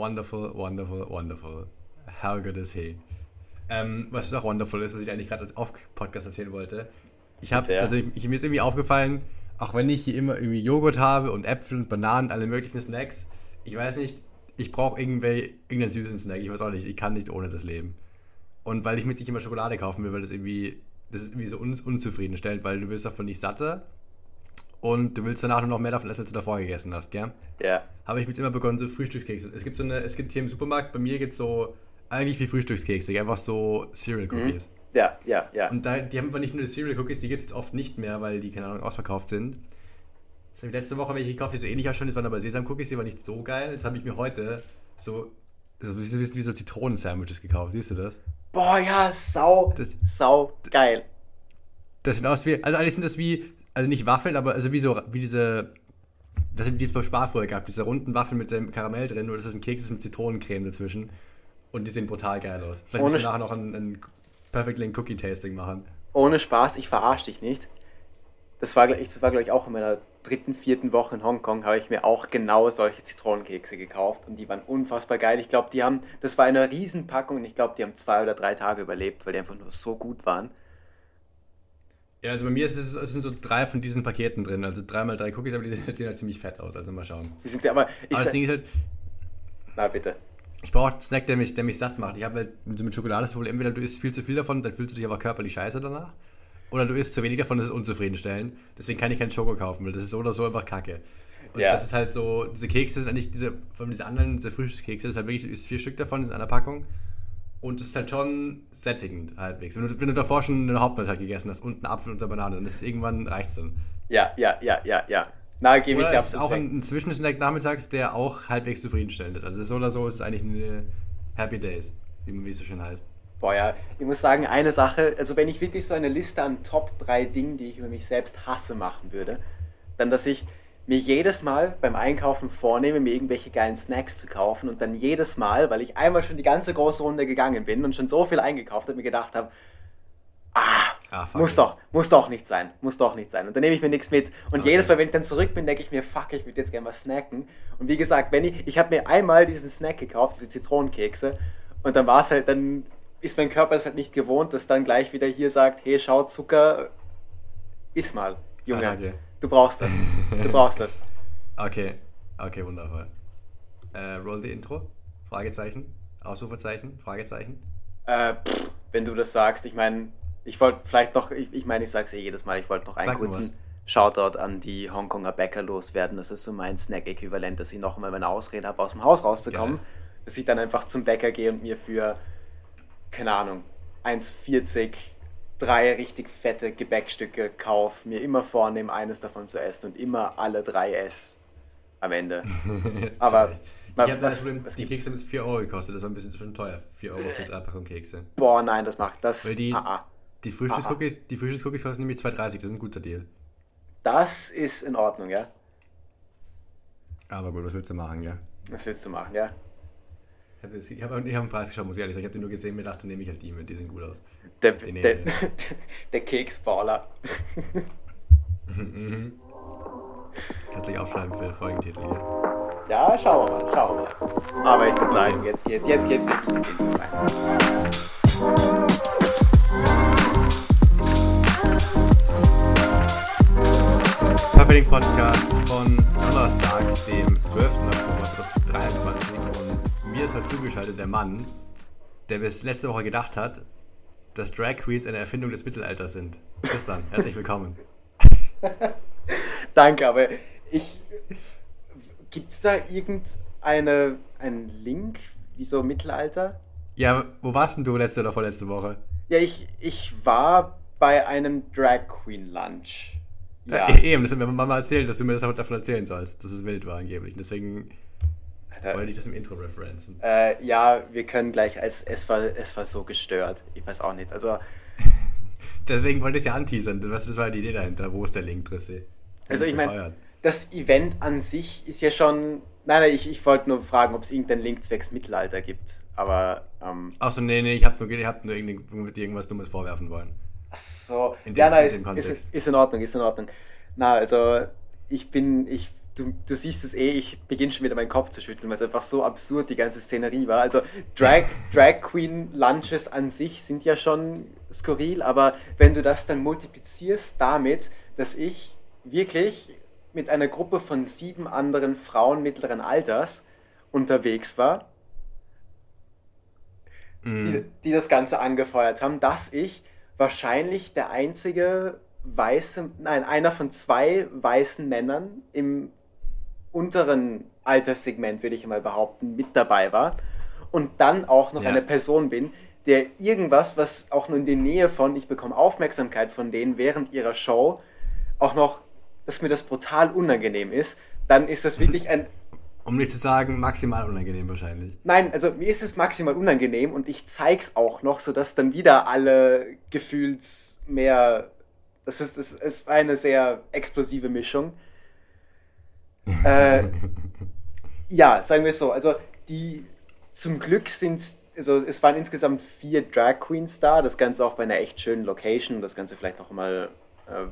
Wonderful, wonderful, wonderful. How good is he? Ähm, was auch wonderful ist, was ich eigentlich gerade als Off-Podcast erzählen wollte. Ich habe, also ich, ich, mir ist irgendwie aufgefallen, auch wenn ich hier immer irgendwie Joghurt habe und Äpfel und Bananen, alle möglichen Snacks, ich weiß nicht, ich brauche irgendeinen süßen Snack. Ich weiß auch nicht, ich kann nicht ohne das leben. Und weil ich mir nicht immer Schokolade kaufen will, weil das irgendwie, das ist irgendwie so un unzufriedenstellend, weil du wirst davon nicht satter und du willst danach nur noch mehr davon essen, als du davor gegessen hast, gell? Ja. Habe ich jetzt immer begonnen, so Frühstückskekse. Es gibt so eine, es gibt hier im Supermarkt, bei mir gibt es so eigentlich wie Frühstückskekse, einfach so Cereal mhm. Cookies. Mhm. Ja, ja, ja. Und da, die haben aber nicht nur die Cereal Cookies, die gibt es oft nicht mehr, weil die, keine Ahnung, ausverkauft sind. Das habe ich letzte Woche welche gekauft, die so ähnlich ausschauen, das waren aber Sesam Cookies, die waren nicht so geil. Jetzt habe ich mir heute so, so wie, wie so Zitronen-Sandwiches gekauft, siehst du das? Boah, ja, sau, das, sau geil. Das sind aus wie, also eigentlich sind das wie, also nicht Waffeln, aber also wie so, wie diese, das sind die es beim Spar vorher gab, diese runden Waffeln mit dem Karamell drin, nur das ist ein Keks mit Zitronencreme dazwischen. Und die sehen brutal geil aus. Vielleicht müssen wir nachher noch ein, ein Perfect Link Cookie Tasting machen. Ohne Spaß, ich verarsche dich nicht. Das war, das war glaube ich, auch in meiner dritten, vierten Woche in Hongkong, habe ich mir auch genau solche Zitronenkekse gekauft und die waren unfassbar geil. Ich glaube, die haben, das war eine Riesenpackung und ich glaube, die haben zwei oder drei Tage überlebt, weil die einfach nur so gut waren. Ja, also bei mir ist es, es sind so drei von diesen Paketen drin, also dreimal drei Cookies, aber die sehen halt ziemlich fett aus, also mal schauen. Die sind aber, aber das Ding ist halt. Na bitte. Ich brauche einen Snack, der mich, der mich satt macht. Ich habe halt mit Schokolade das Problem, entweder du isst viel zu viel davon, dann fühlst du dich aber körperlich scheiße danach. Oder du isst zu wenig davon, das ist unzufriedenstellend. Deswegen kann ich keinen Schoko kaufen, weil das ist so oder so einfach kacke. Und ja. das ist halt so, diese Kekse sind eigentlich, diese, von diesen anderen, diese Frühstückskekse, das ist halt wirklich, du isst vier Stück davon in einer Packung. Und das ist halt schon sättigend halbwegs. Wenn du, wenn du davor schon eine Hauptmahlzeit gegessen hast und einen Apfel und eine Banane, dann ist es irgendwann reicht's dann. Ja, ja, ja, ja, ja. Na, gebe ich dir ist auch ein, ein Zwischensnack nachmittags, der auch halbwegs zufriedenstellend ist. Also so oder so ist es eigentlich eine Happy Days, wie, wie es so schön heißt. Boah, ja, ich muss sagen, eine Sache, also wenn ich wirklich so eine Liste an Top 3 Dingen, die ich über mich selbst hasse, machen würde, dann, dass ich mir jedes Mal beim Einkaufen vornehme, mir irgendwelche geilen Snacks zu kaufen und dann jedes Mal, weil ich einmal schon die ganze große Runde gegangen bin und schon so viel eingekauft habe, mir gedacht habe, ah, ah muss doch, muss doch nicht sein, muss doch nicht sein. Und dann nehme ich mir nichts mit. Und okay. jedes Mal, wenn ich dann zurück bin, denke ich mir, fuck, ich würde jetzt gerne was snacken. Und wie gesagt, wenn ich, ich habe mir einmal diesen Snack gekauft, diese Zitronenkekse, und dann war es halt, dann ist mein Körper das halt nicht gewohnt, dass dann gleich wieder hier sagt, hey, schau, Zucker, iss mal, Junge. Ah, okay. Du brauchst das. Du brauchst das. Okay, okay, wundervoll. Äh, roll the Intro? Fragezeichen? Ausrufezeichen? Fragezeichen? Äh, pff, wenn du das sagst, ich meine, ich wollte vielleicht noch, ich, ich meine, ich sag's eh jedes Mal, ich wollte noch einen Sag kurzen Shoutout an die Hongkonger Bäcker loswerden. Das ist so mein Snack-Äquivalent, dass ich noch mal meine Ausrede habe, aus dem Haus rauszukommen. Ja. Dass ich dann einfach zum Bäcker gehe und mir für keine Ahnung, 1,40 drei richtig fette Gebäckstücke kaufe, mir immer vornehme, eines davon zu essen und immer alle drei esse am Ende. Aber man, ich habe das Problem, die Kekse haben 4 Euro gekostet, das war ein bisschen schon teuer. 4 Euro für drei Packungen Kekse. Boah, nein, das macht das. Weil die, ah, ah. die Frühstückscookies, ah, ah. die kosten nämlich 2,30, das ist ein guter Deal. Das ist in Ordnung, ja. Aber gut, was willst du machen, ja? Was willst du machen, ja? Ich habe hab, hab einen Preis geschaut, muss ich ehrlich sagen. Ich habe den nur gesehen, mir dachte, nehme ich halt die mit, die sehen gut aus. Der, der, der Keksballer. mhm. Kannst du dich aufschreiben für Folgentitel hier. Ja, schauen wir mal, schauen wir mal. Aber ich würde sagen, jetzt geht's, jetzt geht's wirklich in den rein. Podcast von Donnerstag, dem 12. Oktober 2023 ist heute zugeschaltet der Mann, der bis letzte Woche gedacht hat, dass Drag Queens eine Erfindung des Mittelalters sind. Tristan, herzlich willkommen. Danke, aber ich. Gibt es da irgendeinen Link? Wieso Mittelalter? Ja, wo warst denn du letzte oder vorletzte Woche? Ja, ich, ich war bei einem Drag Queen Lunch. Ja. Äh, eben, das hat mir Mama erzählt, dass du mir das heute davon erzählen sollst, dass es wild war angeblich. Deswegen da, Wollte ich das im Intro referenzen? Äh, ja, wir können gleich, es, es, war, es war so gestört. Ich weiß auch nicht. Also. Deswegen wollte ich es ja anteasern. Das, das war die Idee dahinter. Wo ist der Link, Trissi? Also, ich meine, das Event an sich ist ja schon. Nein, nein, ich, ich wollte nur fragen, ob es irgendeinen Link zwecks Mittelalter gibt. Aber. Ähm, Achso, nee, nee, ich habe nur, hab nur irgendwas Dummes vorwerfen wollen. Ach so. In dem, ja, nein, ist, ist, ist in Ordnung, ist in Ordnung. Na, also, ich bin. Ich du, du siehst es eh, ich beginne schon wieder meinen Kopf zu schütteln, weil es einfach so absurd die ganze Szenerie war. Also Drag, Drag Queen Lunches an sich sind ja schon skurril, aber wenn du das dann multiplizierst damit, dass ich wirklich mit einer Gruppe von sieben anderen Frauen mittleren Alters unterwegs war, mm. die, die das Ganze angefeuert haben, dass ich wahrscheinlich der einzige weiße, nein, einer von zwei weißen Männern im unteren Alterssegment, würde ich mal behaupten, mit dabei war. Und dann auch noch ja. eine Person bin, der irgendwas, was auch nur in der Nähe von, ich bekomme Aufmerksamkeit von denen während ihrer Show, auch noch, dass mir das brutal unangenehm ist, dann ist das wirklich ein. Um nicht zu sagen, maximal unangenehm wahrscheinlich. Nein, also mir ist es maximal unangenehm und ich zeig's auch noch, sodass dann wieder alle gefühlt mehr. Das ist, das ist eine sehr explosive Mischung. Äh, ja, sagen wir es so. Also die zum Glück sind also es waren insgesamt vier Drag Queens da, das Ganze auch bei einer echt schönen Location, das Ganze vielleicht noch mal äh,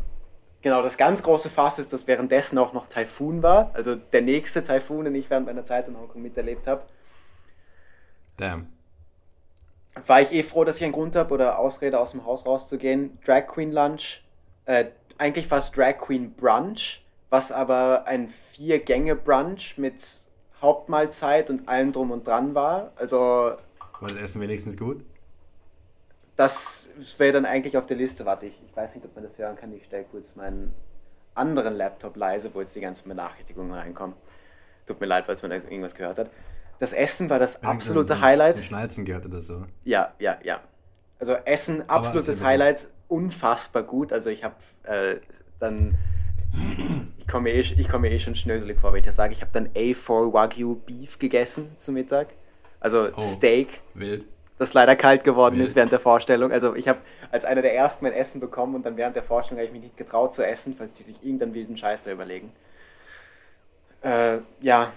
genau, das ganz große Fass ist, dass währenddessen auch noch Taifun war, also der nächste Taifun, den ich während meiner Zeit in Hongkong miterlebt habe. Damn. War ich eh froh, dass ich einen Grund habe oder Ausrede aus dem Haus rauszugehen. Drag Queen Lunch, äh, eigentlich war es Drag Queen Brunch, was aber ein Vier-Gänge-Brunch mit Hauptmahlzeit und allem drum und dran war. Also. War das Essen wenigstens gut? Das wäre dann eigentlich auf der Liste. Warte, ich, ich weiß nicht, ob man das hören kann. Ich stelle kurz meinen anderen Laptop leise, wo jetzt die ganzen Benachrichtigungen reinkommen. Tut mir leid, falls man irgendwas gehört hat. Das Essen war das absolute so, Highlight. So Schnalzen gehört oder so. Ja, ja, ja. Also Essen, absolutes Highlight, unfassbar gut. Also ich habe äh, dann ich komme eh, komm eh schon schnöselig vor, wenn ich das sage. Ich habe dann A4 Wagyu Beef gegessen zum Mittag. Also oh, Steak. Wild. Das leider kalt geworden wild. ist während der Vorstellung. Also ich habe als einer der ersten mein Essen bekommen und dann während der Vorstellung habe ich mich nicht getraut zu essen, falls die sich irgendeinen wilden Scheiß da überlegen. Äh, ja,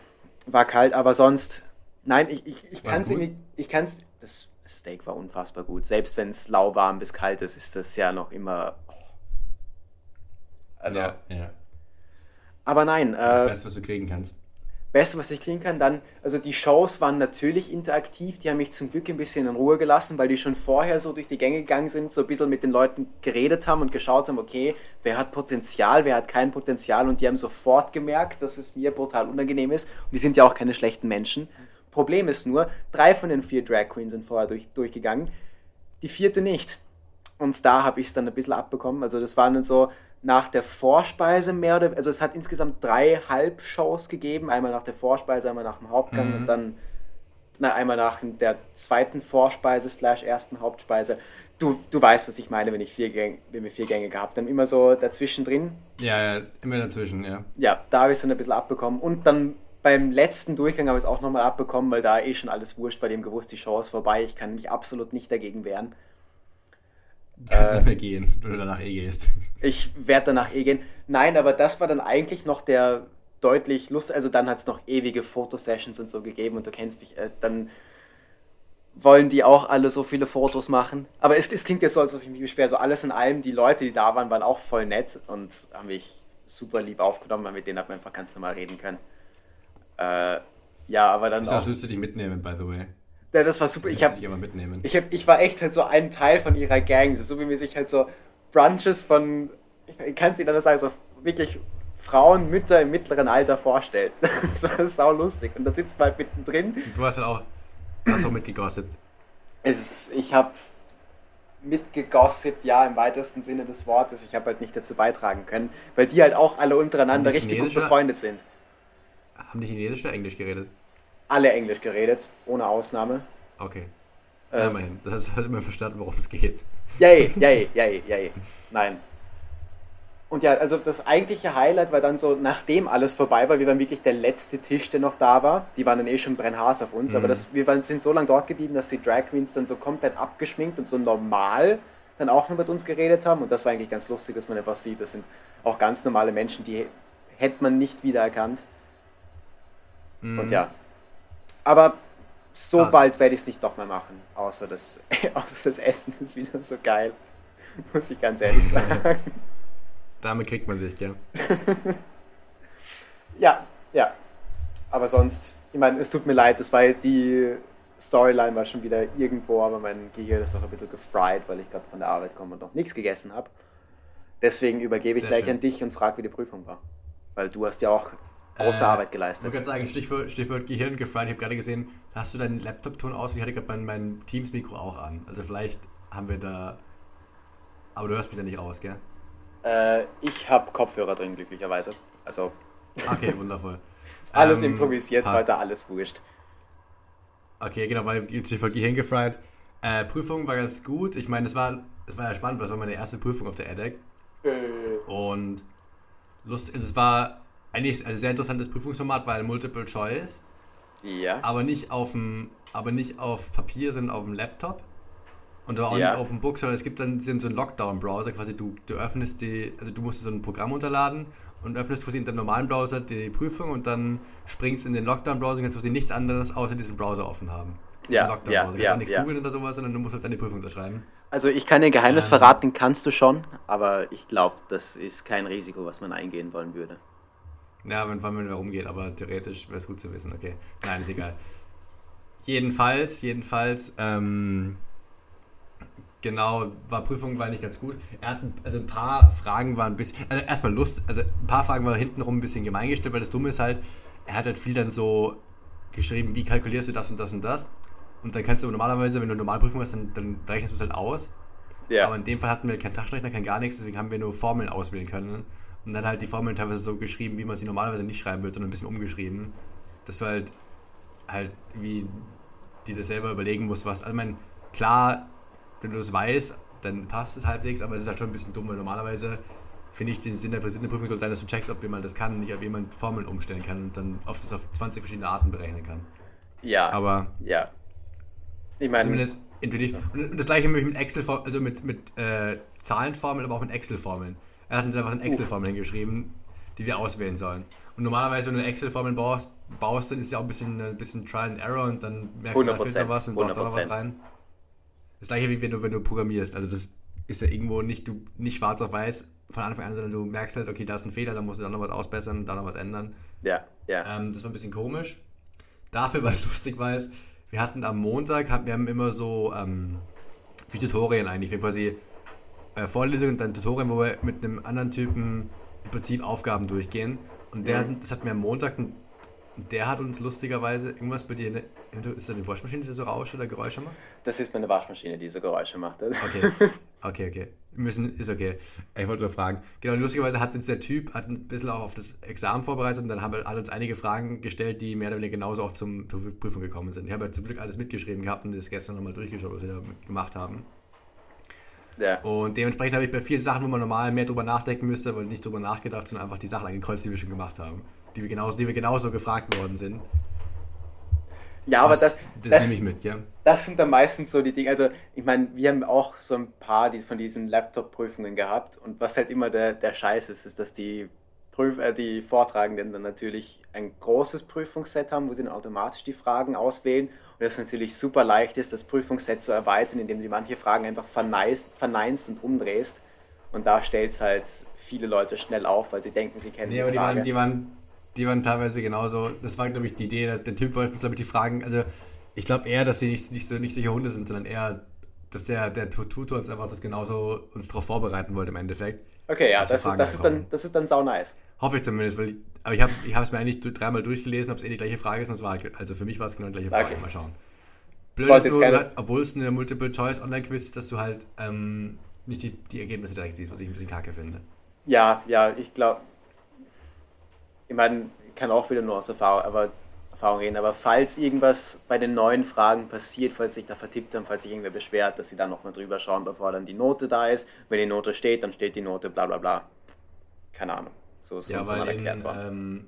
war kalt, aber sonst, nein, ich, ich, ich kann es irgendwie, ich kann es, das Steak war unfassbar gut. Selbst wenn es lauwarm bis kalt ist, ist das ja noch immer also. Ja, ja. Aber nein. Äh, das Beste, was du kriegen kannst. Beste, was ich kriegen kann, dann, also die Shows waren natürlich interaktiv, die haben mich zum Glück ein bisschen in Ruhe gelassen, weil die schon vorher so durch die Gänge gegangen sind, so ein bisschen mit den Leuten geredet haben und geschaut haben, okay, wer hat Potenzial, wer hat kein Potenzial und die haben sofort gemerkt, dass es mir brutal unangenehm ist und die sind ja auch keine schlechten Menschen. Problem ist nur, drei von den vier Drag Queens sind vorher durch, durchgegangen, die vierte nicht. Und da habe ich es dann ein bisschen abbekommen, also das waren dann so, nach der Vorspeise mehr oder also es hat insgesamt drei Halbshows gegeben, einmal nach der Vorspeise, einmal nach dem Hauptgang mhm. und dann na, einmal nach der zweiten Vorspeise slash ersten Hauptspeise. Du, du weißt, was ich meine, wenn ich vier Gänge, wenn wir vier Gänge gehabt haben, immer so dazwischen drin. Ja, ja, immer dazwischen, ja. Ja, da habe ich es dann ein bisschen abbekommen und dann beim letzten Durchgang habe ich es auch nochmal abbekommen, weil da eh schon alles wurscht, bei dem gewusst, die Show ist vorbei, ich kann mich absolut nicht dagegen wehren. Du kannst äh, nicht mehr gehen, wenn du danach eh gehst. Ich werde danach eh gehen. Nein, aber das war dann eigentlich noch der deutlich Lust. Also dann hat es noch ewige Fotosessions und so gegeben und du kennst mich. Äh, dann wollen die auch alle so viele Fotos machen. Aber es, es klingt jetzt so, als ob ich mich beschwer. So alles in allem, die Leute, die da waren, waren auch voll nett und haben mich super lieb aufgenommen, weil mit denen hat man einfach ganz normal reden können. Äh, ja, aber dann. Das willst du dich mitnehmen, by the way. Ja, das war super. Das ich, hab, ich, hab, ich war echt halt so ein Teil von ihrer Gang, so wie mir sich halt so Brunches von, ich kann es dir dann sagen, so wirklich Frauen, Mütter im mittleren Alter vorstellt. Das war sau lustig. Und da sitzt man halt mittendrin. Du hast halt auch, hast auch mitgegossip. Ich habe mitgegossipt, ja, im weitesten Sinne des Wortes. Ich habe halt nicht dazu beitragen können, weil die halt auch alle untereinander richtig gut befreundet sind. Haben die Chinesisch oder Englisch geredet? Alle Englisch geredet, ohne Ausnahme. Okay. Ja, ähm, immerhin. Das hast du immer verstanden, worum es geht. Yay, yay, yay, yay. Nein. Und ja, also das eigentliche Highlight war dann so, nachdem alles vorbei war, wir waren wirklich der letzte Tisch, der noch da war. Die waren dann eh schon brennhaß auf uns, mhm. aber das, wir waren, sind so lange dort geblieben, dass die Drag Queens dann so komplett abgeschminkt und so normal dann auch noch mit uns geredet haben. Und das war eigentlich ganz lustig, dass man einfach sieht, das sind auch ganz normale Menschen, die hätte man nicht wiedererkannt. Mhm. Und ja, aber so Krass. bald werde ich es nicht doch mehr machen, außer das, außer das Essen ist wieder so geil. Muss ich ganz ehrlich sagen. Damit kriegt man sich, ja. Ja, ja. Aber sonst, ich meine, es tut mir leid, das war die Storyline war schon wieder irgendwo, aber mein Gehirn ist noch ein bisschen gefried, weil ich gerade von der Arbeit komme und noch nichts gegessen habe. Deswegen übergebe ich Sehr gleich schön. an dich und frage, wie die Prüfung war. Weil du hast ja auch große äh, Arbeit geleistet. Ich kann sagen, Stichwort, Stichwort Gehirn gefried. Ich habe gerade gesehen, hast du deinen Laptop-Ton aus? Ich hatte gerade mein, mein Teams-Mikro auch an. Also vielleicht haben wir da... Aber du hörst mich da nicht raus, gell? Äh, ich habe Kopfhörer drin, glücklicherweise. Also... Okay, wundervoll. alles ähm, improvisiert, passt. heute alles wurscht. Okay, genau, weil ich voll hingefried. Äh, Prüfung war ganz gut. Ich meine, es war, es war ja spannend, weil es war meine erste Prüfung auf der EDEC. Äh. Und Lust, es war eigentlich ein sehr interessantes Prüfungsformat, weil Multiple Choice. Ja. Aber nicht auf dem, aber nicht auf Papier, sondern auf dem Laptop. Und da war auch ja. nicht Open Book, sondern es gibt dann so einen Lockdown-Browser, quasi du, du öffnest die, also du musst so ein Programm runterladen und öffnest quasi in deinem normalen Browser die Prüfung und dann springst in den Lockdown-Browser und kannst quasi nichts anderes außer diesen Browser offen haben. Ja, Lockdown ja, ja, kannst auch nichts ja. googeln oder sowas, sondern du musst halt deine Prüfung unterschreiben. Also ich kann dir Geheimnis ähm, verraten, kannst du schon, aber ich glaube, das ist kein Risiko, was man eingehen wollen würde. Ja, wenn vor allem darum geht, aber theoretisch wäre es gut zu wissen, okay. Nein, ist egal. jedenfalls, jedenfalls, ähm, Genau, war Prüfung war nicht ganz gut. Er hat also ein paar Fragen waren ein bisschen, also erstmal Lust, also ein paar Fragen waren hintenrum ein bisschen gemein gestellt, weil das Dumme ist halt, er hat halt viel dann so geschrieben, wie kalkulierst du das und das und das. Und dann kannst du normalerweise, wenn du eine Normalprüfung hast, dann, dann rechnest du es halt aus. Ja. Aber in dem Fall hatten wir keinen Taschenrechner, kein gar nichts, deswegen haben wir nur Formeln auswählen können. Und dann halt die Formeln teilweise so geschrieben, wie man sie normalerweise nicht schreiben will, sondern ein bisschen umgeschrieben. Dass du halt, halt, wie die das selber überlegen musst, was. Also, ich meine, klar, wenn du es weißt, dann passt es halbwegs, aber es ist halt schon ein bisschen dumm, weil normalerweise finde ich, den Sinn der Prüfung sollte sein, dass du checkst, ob jemand das kann und nicht, ob jemand Formeln umstellen kann und dann auf das auf 20 verschiedene Arten berechnen kann. Ja. Aber. Ja. Ich meine. Zumindest intuitiv. Und das gleiche mit Excel, also mit, mit äh, Zahlenformeln, aber auch mit Excel-Formeln. Er hat uns einfach eine Excel-Formel hingeschrieben, die wir auswählen sollen. Und normalerweise, wenn du Excel-Formeln baust, baust, dann ist ja auch ein bisschen, ein bisschen Trial and Error und dann merkst du, da fehlt da was und baust da noch was rein. Das gleiche wie wenn du, wenn du programmierst. Also das ist ja irgendwo nicht, du, nicht schwarz auf weiß von Anfang an, sondern du merkst halt, okay, da ist ein Fehler, da musst du dann noch was ausbessern, da noch was ändern. Ja, ja. Ähm, das war ein bisschen komisch. Dafür, was lustig war, ist, wir hatten am Montag, wir haben immer so ähm, wie Tutorien eigentlich. Wir haben quasi äh, Vorlesungen und dann Tutorien, wo wir mit einem anderen Typen im Prinzip Aufgaben durchgehen. Und der, mhm. das hat mir am Montag der hat uns lustigerweise irgendwas bei dir. Ist das die Waschmaschine, die so Rausche oder Geräusche macht? Das ist meine Waschmaschine, die so Geräusche macht. Okay, okay, okay. Müssen, ist okay. Ich wollte nur fragen. Genau, lustigerweise hat uns der Typ hat ein bisschen auch auf das Examen vorbereitet und dann haben wir uns einige Fragen gestellt, die mehr oder weniger genauso auch zum, zur Prüfung gekommen sind. Ich habe ja zum Glück alles mitgeschrieben gehabt und das gestern nochmal durchgeschaut, was wir da gemacht haben. Ja. Und dementsprechend habe ich bei vielen Sachen, wo man normal mehr drüber nachdenken müsste, aber nicht drüber nachgedacht, sondern einfach die Sachen angekreuzt, die wir schon gemacht haben die wir genauso, die wir genauso gefragt worden sind. Ja, aber das, das, das, nehme ich mit, ja. Das sind dann meistens so die Dinge. Also, ich meine, wir haben auch so ein paar von diesen Laptop-Prüfungen gehabt. Und was halt immer der, der Scheiß ist, ist, dass die, Prüf äh, die Vortragenden dann natürlich ein großes Prüfungsset haben, wo sie dann automatisch die Fragen auswählen. Und das natürlich super leicht ist, das Prüfungsset zu erweitern, indem du manche Fragen einfach verneinst, verneinst und umdrehst. Und da stellt es halt viele Leute schnell auf, weil sie denken, sie kennen nee, die Frage. Die waren, die waren die waren teilweise genauso. Das war, glaube ich, die Idee. Der Typ wollte uns, glaube ich, die Fragen. Also, ich glaube eher, dass sie nicht, nicht, so, nicht solche Hunde sind, sondern eher, dass der, der Tutor uns einfach das genauso uns darauf vorbereiten wollte im Endeffekt. Okay, ja, das ist, das, ist dann, das ist dann sau nice. Hoffe ich zumindest, weil aber ich habe ich es mir eigentlich dreimal durchgelesen, ob es eh die gleiche Frage ist. Und es war, also für mich war es genau die gleiche Frage. Okay. Mal schauen. Blöd ist nur, keine... obwohl es eine Multiple-Choice-Online-Quiz ist, dass du halt ähm, nicht die, die Ergebnisse direkt siehst, was ich ein bisschen kacke finde. Ja, ja, ich glaube, ich meine, kann auch wieder nur aus Erfahrung, aber, Erfahrung reden, aber falls irgendwas bei den neuen Fragen passiert, falls sich da vertippt haben, falls sich irgendwer beschwert, dass sie dann nochmal drüber schauen, bevor dann die Note da ist. Wenn die Note steht, dann steht die Note, bla bla bla. Keine Ahnung. So ist ja, weil worden. Ähm,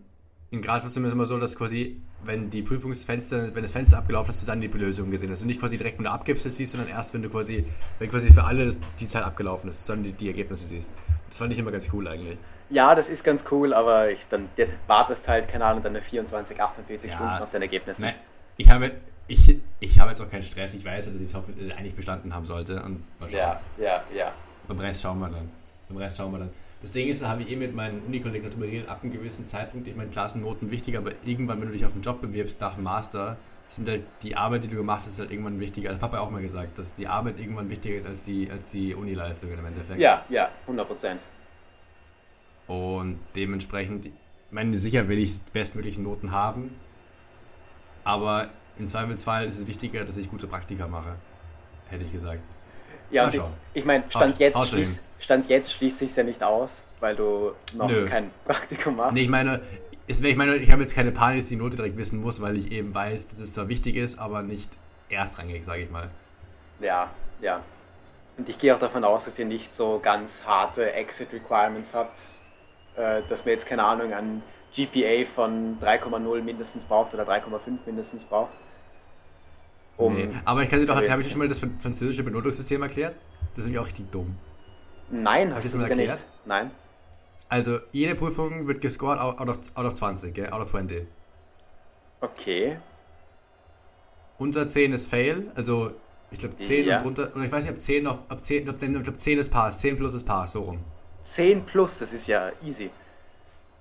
in Gradfestung ist es immer so, dass quasi, wenn die Prüfungsfenster, wenn das Fenster abgelaufen ist, du dann die Lösung gesehen hast. Und nicht quasi direkt, wenn du abgibst, das siehst, sondern erst, wenn du quasi, wenn quasi für alle das, die Zeit abgelaufen ist, dann die, die Ergebnisse siehst. Das fand ich immer ganz cool eigentlich ja, das ist ganz cool, aber ich, dann wartest halt, keine Ahnung, deine 24, 48 ja, Stunden auf dein Ergebnis. Ne, ich habe, ich, ich habe jetzt auch keinen Stress. Ich weiß, dass ich es eigentlich bestanden haben sollte. Und ja, ja, ja. Beim Rest schauen wir dann. Beim Rest schauen wir dann. Das Ding ist, da habe ich eh mit meinen Unikollegen darüber geredet, ab einem gewissen Zeitpunkt, ich meine, Klassennoten wichtig, aber irgendwann, wenn du dich auf einen Job bewirbst nach dem Master, sind halt die Arbeit, die du gemacht hast, halt irgendwann wichtiger. Also Papa auch mal gesagt, dass die Arbeit irgendwann wichtiger ist als die, als die Unileistung im Endeffekt. Ja, ja, 100 Prozent. Und dementsprechend, ich meine, sicher will ich bestmöglichen Noten haben, aber im Zweifelsfall ist es wichtiger, dass ich gute Praktika mache, hätte ich gesagt. Ja, ich, ich meine, Stand, jetzt schließt, Stand jetzt schließt sich ja nicht aus, weil du noch Nö. kein Praktikum machst. Nee, ich meine, ist, ich meine, ich habe jetzt keine Panik, dass ich die Note direkt wissen muss, weil ich eben weiß, dass es zwar wichtig ist, aber nicht erstrangig, sage ich mal. Ja, ja. Und ich gehe auch davon aus, dass ihr nicht so ganz harte Exit Requirements habt, äh, dass man jetzt keine Ahnung an GPA von 3,0 mindestens braucht oder 3,5 mindestens braucht. Um nee. Aber ich kann dir doch, habe ich dir schon mal das französische Benotungssystem erklärt? Das ist nämlich auch richtig dumm. Nein, hast du das erklärt? Nicht. Nein. Also, jede Prüfung wird gescored out of, out of 20, gell? out of 20. Okay. Unter 10 ist Fail, also ich glaube 10 ja. und drunter, oder ich weiß nicht, ob 10 noch, ob 10, ich glaube 10 ist Pass, 10 plus ist Pass, so rum. 10 plus, das ist ja easy.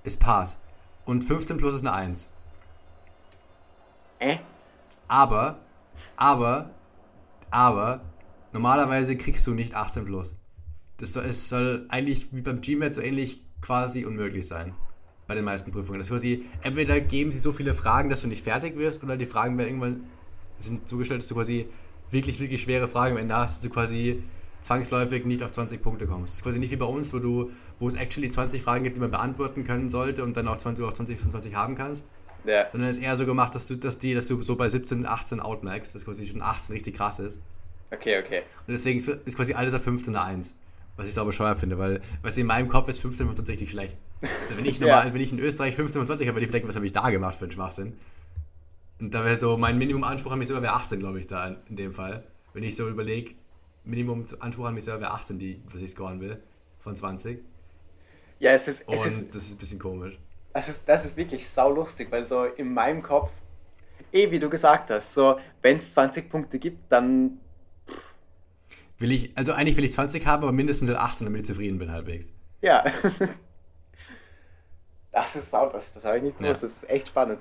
Ist Pass. Und 15 plus ist eine 1. Äh? Aber, aber, aber, normalerweise kriegst du nicht 18 plus. Das soll, es soll eigentlich wie beim GMAT so ähnlich quasi unmöglich sein. Bei den meisten Prüfungen. Das quasi, entweder geben sie so viele Fragen, dass du nicht fertig wirst, oder die Fragen werden irgendwann sind zugestellt, dass du quasi wirklich, wirklich schwere Fragen am Ende hast, dass du quasi zwangsläufig nicht auf 20 Punkte kommst. Das ist quasi nicht wie bei uns, wo du, wo es actually 20 Fragen gibt, die man beantworten können sollte und dann auch 20 auch 20 von 20 haben kannst. Ja. Sondern es ist eher so gemacht, dass du, dass die, dass du so bei 17, 18 outmaxst, dass quasi schon 18 richtig krass ist. Okay, okay. Und deswegen ist quasi alles auf 15 eine 1. Was ich sauber scheuer finde, weil was in meinem Kopf ist 15 von 20 richtig schlecht. Also wenn ich normal, ja. wenn ich in Österreich 15 von 20 habe, würde ich denken, was habe ich da gemacht für einen Schwachsinn? Und da wäre so, mein Minimumanspruch an mich selber wäre 18, glaube ich, da in dem Fall. Wenn ich so überlege, Minimumanspruch an mich selber wäre 18, die, was ich scoren will, von 20. Ja, es ist. Und es ist, das ist ein bisschen komisch. Das ist, das ist wirklich saulustig, weil so in meinem Kopf, eh wie du gesagt hast, so, wenn es 20 Punkte gibt, dann Will ich, also eigentlich will ich 20 haben, aber mindestens 18, damit ich zufrieden bin halbwegs. Ja. Das ist sau, das, das habe ich nicht gewusst, ja. das ist echt spannend.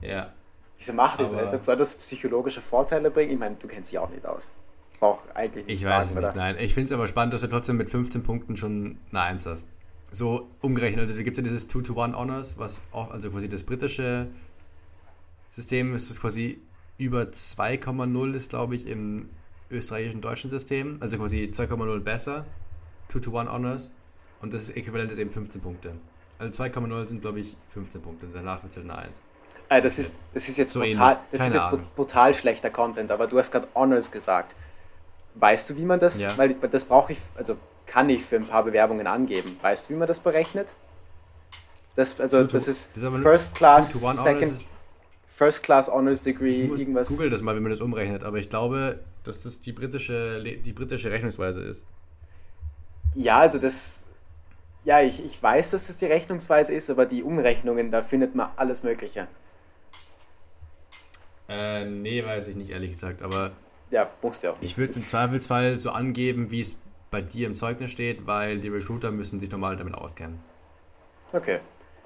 Ja. Wieso macht das? Aber soll das psychologische Vorteile bringen? Ich meine, du kennst dich auch nicht aus. Auch eigentlich nicht Ich weiß es nicht, nein. Ich finde es aber spannend, dass du trotzdem mit 15 Punkten schon eine 1 hast. So umgerechnet. Also da gibt es ja dieses 2-to-1 Honors, was auch, also quasi das britische System ist, was quasi über 2,0 ist, glaube ich, im österreichischen deutschen System, also quasi 2,0 besser, 2 to 1 Honors und das Äquivalent ist eben 15 Punkte. Also 2,0 sind glaube ich 15 Punkte, danach wird es halt eine 1. Ah, das, ist, das ist jetzt, so brutal, das ist jetzt brutal schlechter Content, aber du hast gerade Honors gesagt. Weißt du, wie man das, ja. weil das brauche ich, also kann ich für ein paar Bewerbungen angeben. Weißt du, wie man das berechnet? Das, also, das ist First Class, Second, First Class Honors Degree, irgendwas. Google das mal, wie man das umrechnet, aber ich glaube, dass das die britische, die britische Rechnungsweise ist. Ja, also das. Ja, ich, ich weiß, dass das die Rechnungsweise ist, aber die Umrechnungen, da findet man alles Mögliche. Äh, nee, weiß ich nicht, ehrlich gesagt, aber. Ja, musst du auch nicht. Ich würde es im Zweifelsfall so angeben, wie es bei dir im Zeugnis steht, weil die Recruiter müssen sich normal damit auskennen. Okay.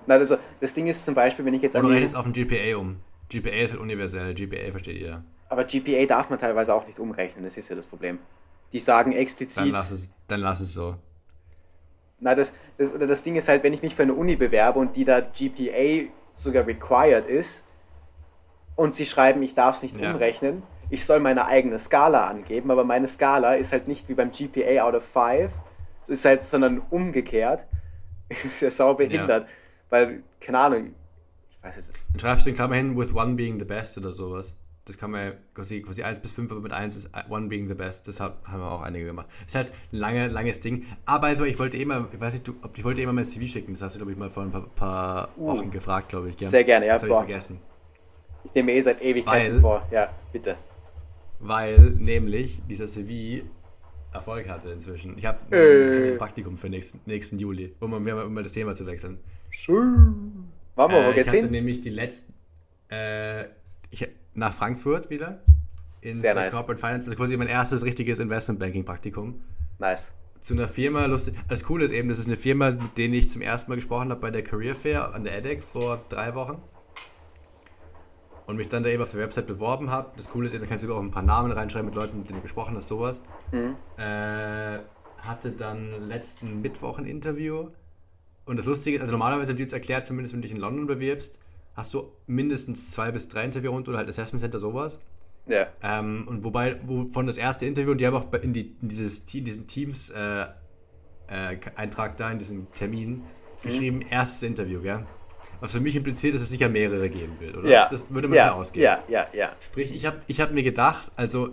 Na, also, das Ding ist zum Beispiel, wenn ich jetzt. Oder rechnest auf ein GPA um. GPA ist halt universell, GPA versteht jeder. Aber GPA darf man teilweise auch nicht umrechnen, das ist ja das Problem. Die sagen explizit. Dann lass es, dann lass es so. Na, das, das, oder das Ding ist halt, wenn ich mich für eine Uni bewerbe und die da GPA sogar required ist und sie schreiben, ich darf es nicht ja. umrechnen, ich soll meine eigene Skala angeben, aber meine Skala ist halt nicht wie beim GPA out of 5, ist halt, sondern umgekehrt. ist ja sau behindert. Ja. Weil, keine Ahnung, ich weiß es nicht. Dann schreibst du in Klammer hin, with one being the best oder sowas. Das kann man quasi, quasi 1 bis 5, aber mit 1 ist One being the best. Das haben wir auch einige gemacht. Ist halt ein lange, langes Ding. Aber ich wollte immer, ich weiß nicht, du, ob ich wollte immer mein CV schicken. Das hast du, glaube ich, mal vor ein paar, paar uh, Wochen gefragt, glaube ich. Gern. Sehr gerne, ja. Das habe ich vergessen. Ich nehme eh seit Ewigkeiten weil, vor. Ja, bitte. Weil nämlich dieser CV Erfolg hatte inzwischen. Ich habe äh. ein Praktikum für nächsten, nächsten Juli, um mal, um mal das Thema zu wechseln. Schön. Machen wir, äh, wo Ich hatte hin? nämlich die letzten. Äh, ich, nach Frankfurt wieder. In Sehr nice. Corporate Finance. Das ist quasi mein erstes richtiges Investment Banking Praktikum. Nice. zu einer Firma, lustig, das Coole ist eben, das ist eine Firma, mit denen ich zum ersten Mal gesprochen habe bei der Career Fair an der EDEC vor drei Wochen. Und mich dann da eben auf der Website beworben habe. Das Coole ist eben, da kannst du auch ein paar Namen reinschreiben mit Leuten, mit denen du gesprochen hast, sowas. Mhm. Äh, hatte dann letzten Mittwoch ein Interview. Und das Lustige ist, also normalerweise haben die uns erklärt, zumindest wenn du dich in London bewirbst, hast du mindestens zwei bis drei Interviewrunden oder halt Assessment Center, sowas. Ja. Ähm, und wobei, wovon das erste Interview, und die haben auch in, die, in dieses, diesen Teams-Eintrag äh, äh, da, in diesem Termin, mhm. geschrieben, erstes Interview, gell? Was für mich impliziert, dass es sicher mehrere geben will, oder? Ja. Das würde man ja. ausgehen. Ja, ja, ja. Sprich, ich habe ich hab mir gedacht, also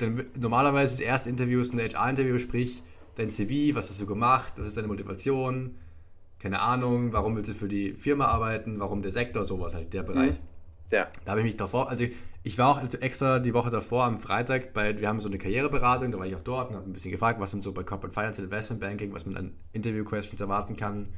denn normalerweise das erste Interview ist ein HR-Interview, sprich dein CV, was hast du gemacht, was ist deine Motivation, keine Ahnung, warum willst du für die Firma arbeiten, warum der Sektor, sowas halt, der Bereich. Mhm. Ja. Da habe ich mich davor, also ich war auch extra die Woche davor am Freitag bei, wir haben so eine Karriereberatung, da war ich auch dort und habe ein bisschen gefragt, was man so bei Corporate Finance und Investment Banking, was man an Interview-Questions erwarten kann.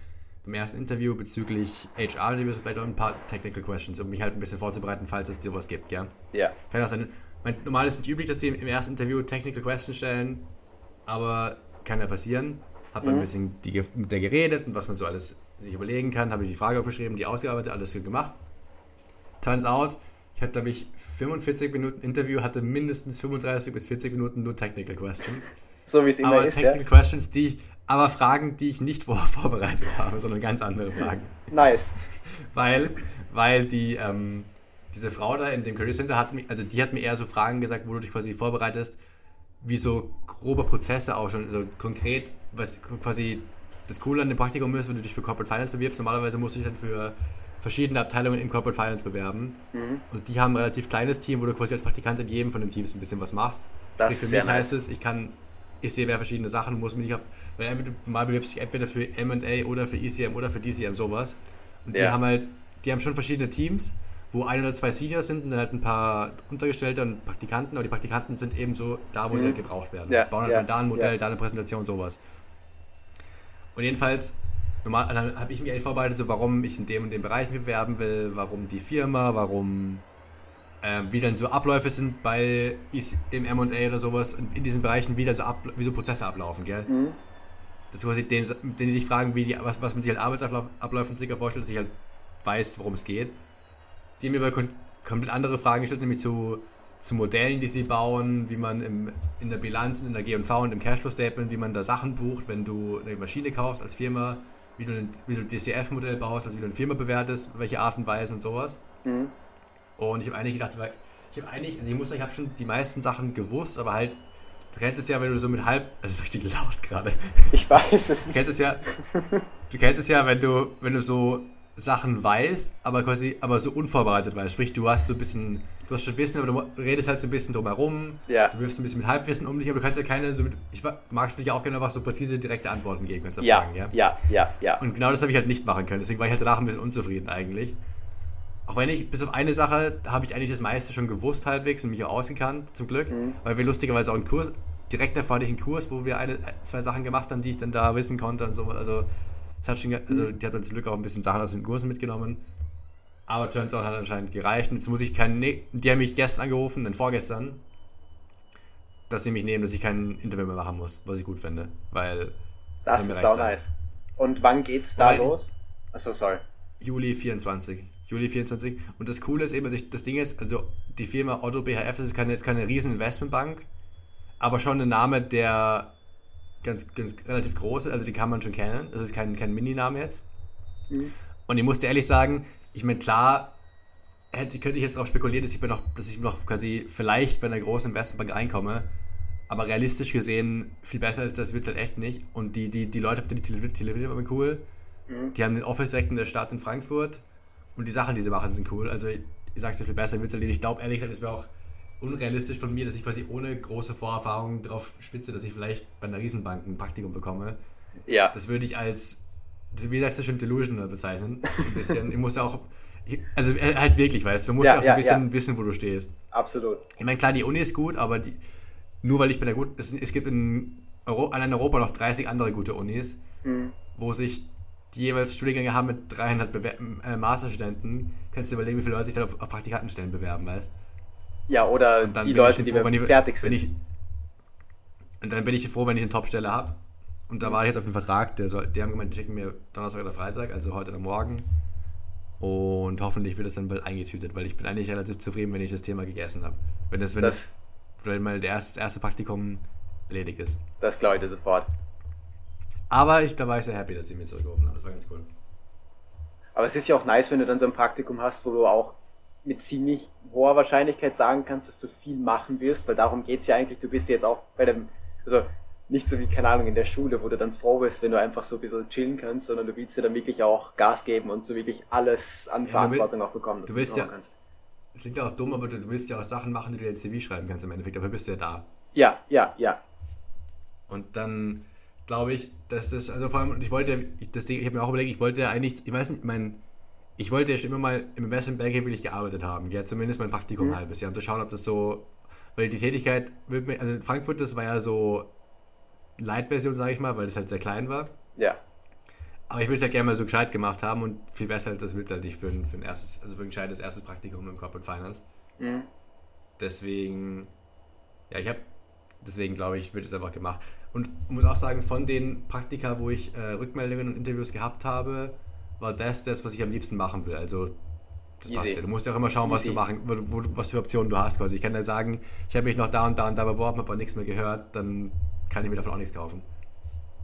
Beim ersten Interview bezüglich HR-Interviews vielleicht auch ein paar Technical Questions, um mich halt ein bisschen vorzubereiten, falls es sowas gibt, gell? Ja. Kann das sein? Mein, normal ist es nicht üblich, dass die im ersten Interview Technical Questions stellen, aber kann ja passieren. Hab dann mhm. ein bisschen die, mit der geredet und was man so alles sich überlegen kann, habe ich die Frage aufgeschrieben, die ausgearbeitet, alles gemacht. Turns out, ich hatte, glaube ich, 45 Minuten Interview, hatte mindestens 35 bis 40 Minuten nur Technical Questions. So wie es immer aber ist. Technical ja? Questions, die aber Fragen, die ich nicht vorbereitet habe, sondern ganz andere Fragen. Nice. weil, weil die, ähm, diese Frau da in dem Career Center hat mich, also die hat mir eher so Fragen gesagt, wo du dich quasi vorbereitest, wie so grobe Prozesse auch schon, also konkret, was quasi das Coole an dem Praktikum ist, wenn du dich für Corporate Finance bewirbst. Normalerweise musst du dich dann für verschiedene Abteilungen in Corporate Finance bewerben. Mhm. Und die haben ein relativ kleines Team, wo du quasi als Praktikant in jedem von den Teams ein bisschen was machst. Das Sprich, für mich nice. heißt es, ich kann, ich sehe mehr verschiedene Sachen, muss mich nicht auf, weil du mal bewirbst dich entweder für M&A oder für ECM oder für DCM sowas. Und ja. die haben halt, die haben schon verschiedene Teams, wo ein oder zwei Seniors sind und dann halt ein paar Untergestellte und Praktikanten, aber die Praktikanten sind eben so da, wo mhm. sie halt gebraucht werden. Ja. Bauen halt ja. da ein Modell, da eine Präsentation, sowas. Und jedenfalls normal, dann habe ich mich vorbereitet, so warum ich in dem und dem Bereich mich bewerben will, warum die Firma, warum äh, wie dann so Abläufe sind bei im M&A oder sowas in diesen Bereichen, wie, so, ab, wie so Prozesse ablaufen, gell? Mhm. Das quasi den, den die dich fragen, wie die, was, was man sich halt Arbeitsabläufe circa vorstellt, dass ich halt weiß, worum es geht. Die haben mir aber komplett andere Fragen gestellt, nämlich zu, zu Modellen, die sie bauen, wie man im, in der Bilanz, in der G&V und im Cashflow-Statement, wie man da Sachen bucht, wenn du eine Maschine kaufst als Firma, wie du ein, wie du ein DCF-Modell baust, also wie du eine Firma bewertest, welche Art und Weise und sowas. Mhm. Und ich habe eigentlich gedacht, ich habe eigentlich, also ich muss sagen, ich habe schon die meisten Sachen gewusst, aber halt, du kennst es ja, wenn du so mit halb, also es ist richtig laut gerade. Ich weiß es. Du kennst es ja, du kennst es ja, wenn du, wenn du so Sachen weißt, aber quasi, aber so unvorbereitet weißt. Sprich, du hast so ein bisschen, du hast schon Wissen, aber du redest halt so ein bisschen drumherum. Ja. Du wirfst ein bisschen mit Halbwissen um dich, aber du kannst ja keine, so, ich magst dich ja auch gerne einfach so präzise, direkte Antworten geben, kannst du ja, Fragen, ja? Ja, ja, ja. Und genau das habe ich halt nicht machen können. Deswegen war ich halt danach ein bisschen unzufrieden eigentlich. Auch wenn ich, bis auf eine Sache, habe ich eigentlich das meiste schon gewusst halbwegs und mich auch ausgekannt, zum Glück. Mhm. Weil wir lustigerweise auch einen Kurs, direkt davor hatte ich einen Kurs, wo wir eine, zwei Sachen gemacht haben, die ich dann da wissen konnte und so. Also das hat schon, also die hat uns zum Glück auch ein bisschen Sachen aus den Kursen mitgenommen. Aber Turns out hat anscheinend gereicht. Und jetzt muss ich keinen. Ne die haben mich gestern angerufen, dann vorgestern, dass sie mich nehmen, dass ich kein Interview mehr machen muss, was ich gut finde. Weil. Das ist sau nice. Und wann geht's da Weil los? Achso, sorry. Juli 24. Juli 24. Und das Coole ist eben, das Ding ist, also die Firma Otto BHF, das ist keine, jetzt keine riesen Investmentbank, aber schon ein Name, der ganz, ganz relativ große, also die kann man schon kennen. Das ist kein, kein Mini-Name jetzt. Mhm. Und ich musste ehrlich sagen, ich meine, klar, hätte, könnte ich jetzt auch spekulieren, dass ich, noch, dass ich noch quasi vielleicht bei einer großen Investmentbank reinkomme. Aber realistisch gesehen, viel besser als das wird es halt echt nicht. Und die, die, die Leute, die Television waren cool. Mhm. Die haben den Office direkt in der Stadt in Frankfurt. Und die Sachen, die sie machen, sind cool. Also, ich sag's dir viel besser, halt Ich glaube, ehrlich gesagt, es wäre auch unrealistisch von mir, dass ich quasi ohne große Vorerfahrung darauf spitze, dass ich vielleicht bei einer Riesenbank ein Praktikum bekomme. Ja. Das würde ich als, wie heißt das schon, delusional bezeichnen. Ein bisschen. ich muss ja auch, also äh, halt wirklich, weißt du, du musst ja, auch so ein bisschen ja. wissen, wo du stehst. Absolut. Ich meine, klar, die Uni ist gut, aber die, nur weil ich bei der gut, es, es gibt in, Euro, in Europa noch 30 andere gute Unis, mhm. wo sich die jeweils Studiengänge haben mit 300 Bewer äh, Masterstudenten, kannst du dir überlegen, wie viele Leute sich da auf, auf Praktikantenstellen bewerben, weißt du? Ja, oder die Leute, die froh, ich, fertig sind. Ich, und dann bin ich froh, wenn ich eine Top-Stelle habe. Und da war ich jetzt auf den Vertrag, der soll, die haben gemeint, die schicken mir Donnerstag oder Freitag, also heute oder morgen. Und hoffentlich wird das dann bald eingetütet, weil ich bin eigentlich relativ zufrieden, wenn ich das Thema gegessen habe. Wenn das, wenn das, das wenn mal der erste, erste Praktikum erledigt ist. Das glaube ich dir sofort. Aber ich, da war ich sehr happy, dass die mir zurückgerufen haben. Das war ganz cool. Aber es ist ja auch nice, wenn du dann so ein Praktikum hast, wo du auch mit ziemlich hoher Wahrscheinlichkeit sagen kannst, dass du viel machen wirst, weil darum geht es ja eigentlich. Du bist jetzt auch bei dem, also nicht so wie, keine Ahnung, in der Schule, wo du dann froh bist, wenn du einfach so ein bisschen chillen kannst, sondern du willst dir dann wirklich auch Gas geben und so wirklich alles an ja, Verantwortung will, auch bekommen, dass du, willst du ja, kannst. Das klingt ja auch dumm, aber du willst ja auch Sachen machen, die du dir CV schreiben kannst im Endeffekt, dafür bist du ja da. Ja, ja, ja. Und dann glaube ich, dass das, also vor allem, ich wollte, ich, das Ding, ich habe mir auch überlegt, ich wollte ja eigentlich, ich weiß nicht, mein, ich wollte ja schon immer mal im Investment Banking will ich gearbeitet haben, ja, zumindest mein Praktikum mhm. ein halbes Jahr, um zu schauen, ob das so, weil die Tätigkeit, also in Frankfurt, das war ja so Light-Version, sage ich mal, weil es halt sehr klein war. Ja. Aber ich will es ja gerne mal so gescheit gemacht haben und viel besser als das will halt nicht für ein, für ein erstes, also für ein gescheites erstes Praktikum im Corporate Finance. Mhm. Deswegen, ja, ich habe, deswegen glaube ich, wird es einfach gemacht. Und muss auch sagen, von den Praktika, wo ich äh, Rückmeldungen und Interviews gehabt habe, war das das, was ich am liebsten machen will. Also das Easy. passt ja. Du musst ja auch immer schauen, was Easy. du machen, wo, wo, was für Optionen du hast. Quasi. Ich kann ja sagen, ich habe mich noch da und da und da beworben, habe aber nichts mehr gehört, dann kann ich mir davon auch nichts kaufen.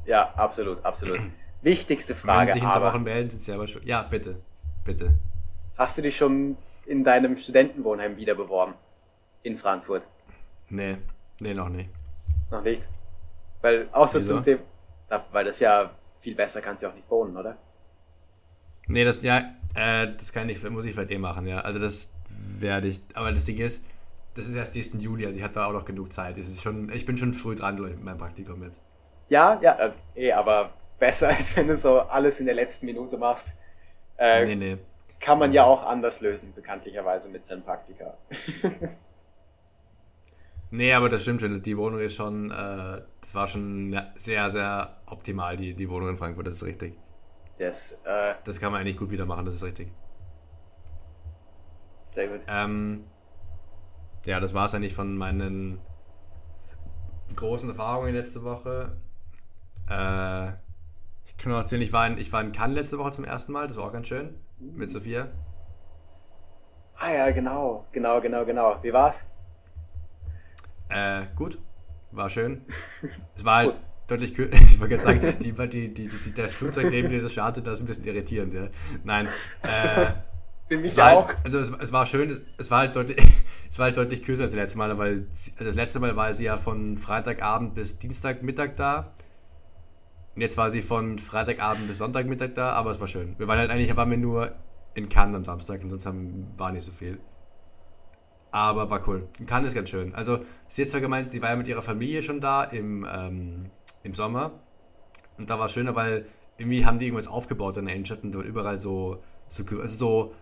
Ja, absolut, absolut. Wichtigste Frage. Wenn Sie sich in zwei Wochen melden, sind Sie aber schon. Ja, bitte. Bitte. Hast du dich schon in deinem Studentenwohnheim wieder beworben? In Frankfurt? Nee, nee, noch nicht. Noch nicht? Weil außer Wieso? zum Thema. Weil das ja viel besser kannst du auch nicht wohnen, oder? Nee, das, ja, äh, das kann ich, muss ich vielleicht eh machen, ja. Also das werde ich. Aber das Ding ist, das ist erst nächsten Juli, also ich hatte auch noch genug Zeit. Es ist schon, ich bin schon früh dran mit meinem Praktikum jetzt. Ja, ja, äh, eh, aber besser als wenn du so alles in der letzten Minute machst. Äh, nee, nee. Kann man ja auch anders lösen, bekanntlicherweise mit seinem Praktika. nee, aber das stimmt schon. Die Wohnung ist schon, äh, das war schon sehr, sehr optimal, die, die Wohnung in Frankfurt, das ist richtig. Yes, äh, das kann man eigentlich gut wieder machen, das ist richtig. Sehr gut. Ähm, ja, das war es eigentlich von meinen großen Erfahrungen letzte Woche. Äh, ich kann noch erzählen, ich war, in, ich war in Cannes letzte Woche zum ersten Mal, das war auch ganz schön. Mit Sophia. Ah ja, genau, genau, genau, genau. Wie war's? Äh, gut. War schön. Es war halt deutlich kürzer. Ich wollte gerade sagen, die, die, die, die, das Flugzeug neben dir, das startet, das ist ein bisschen irritierend, ja. Nein. Äh, Für mich auch. Halt, also es, es, war schön, es, es, war halt deutlich, es war halt deutlich kürzer als das letzte Mal, weil also das letzte Mal war sie ja von Freitagabend bis Dienstagmittag da. Und jetzt war sie von Freitagabend bis Sonntagmittag da, aber es war schön. Wir waren halt eigentlich, waren wir nur in Cannes am Samstag und sonst haben, war nicht so viel. Aber war cool. Cannes ist ganz schön. Also, sie hat zwar gemeint, sie war ja mit ihrer Familie schon da im, ähm, im Sommer. Und da war es schöner, weil irgendwie haben die irgendwas aufgebaut in der Innenstadt und da war überall so, so, also so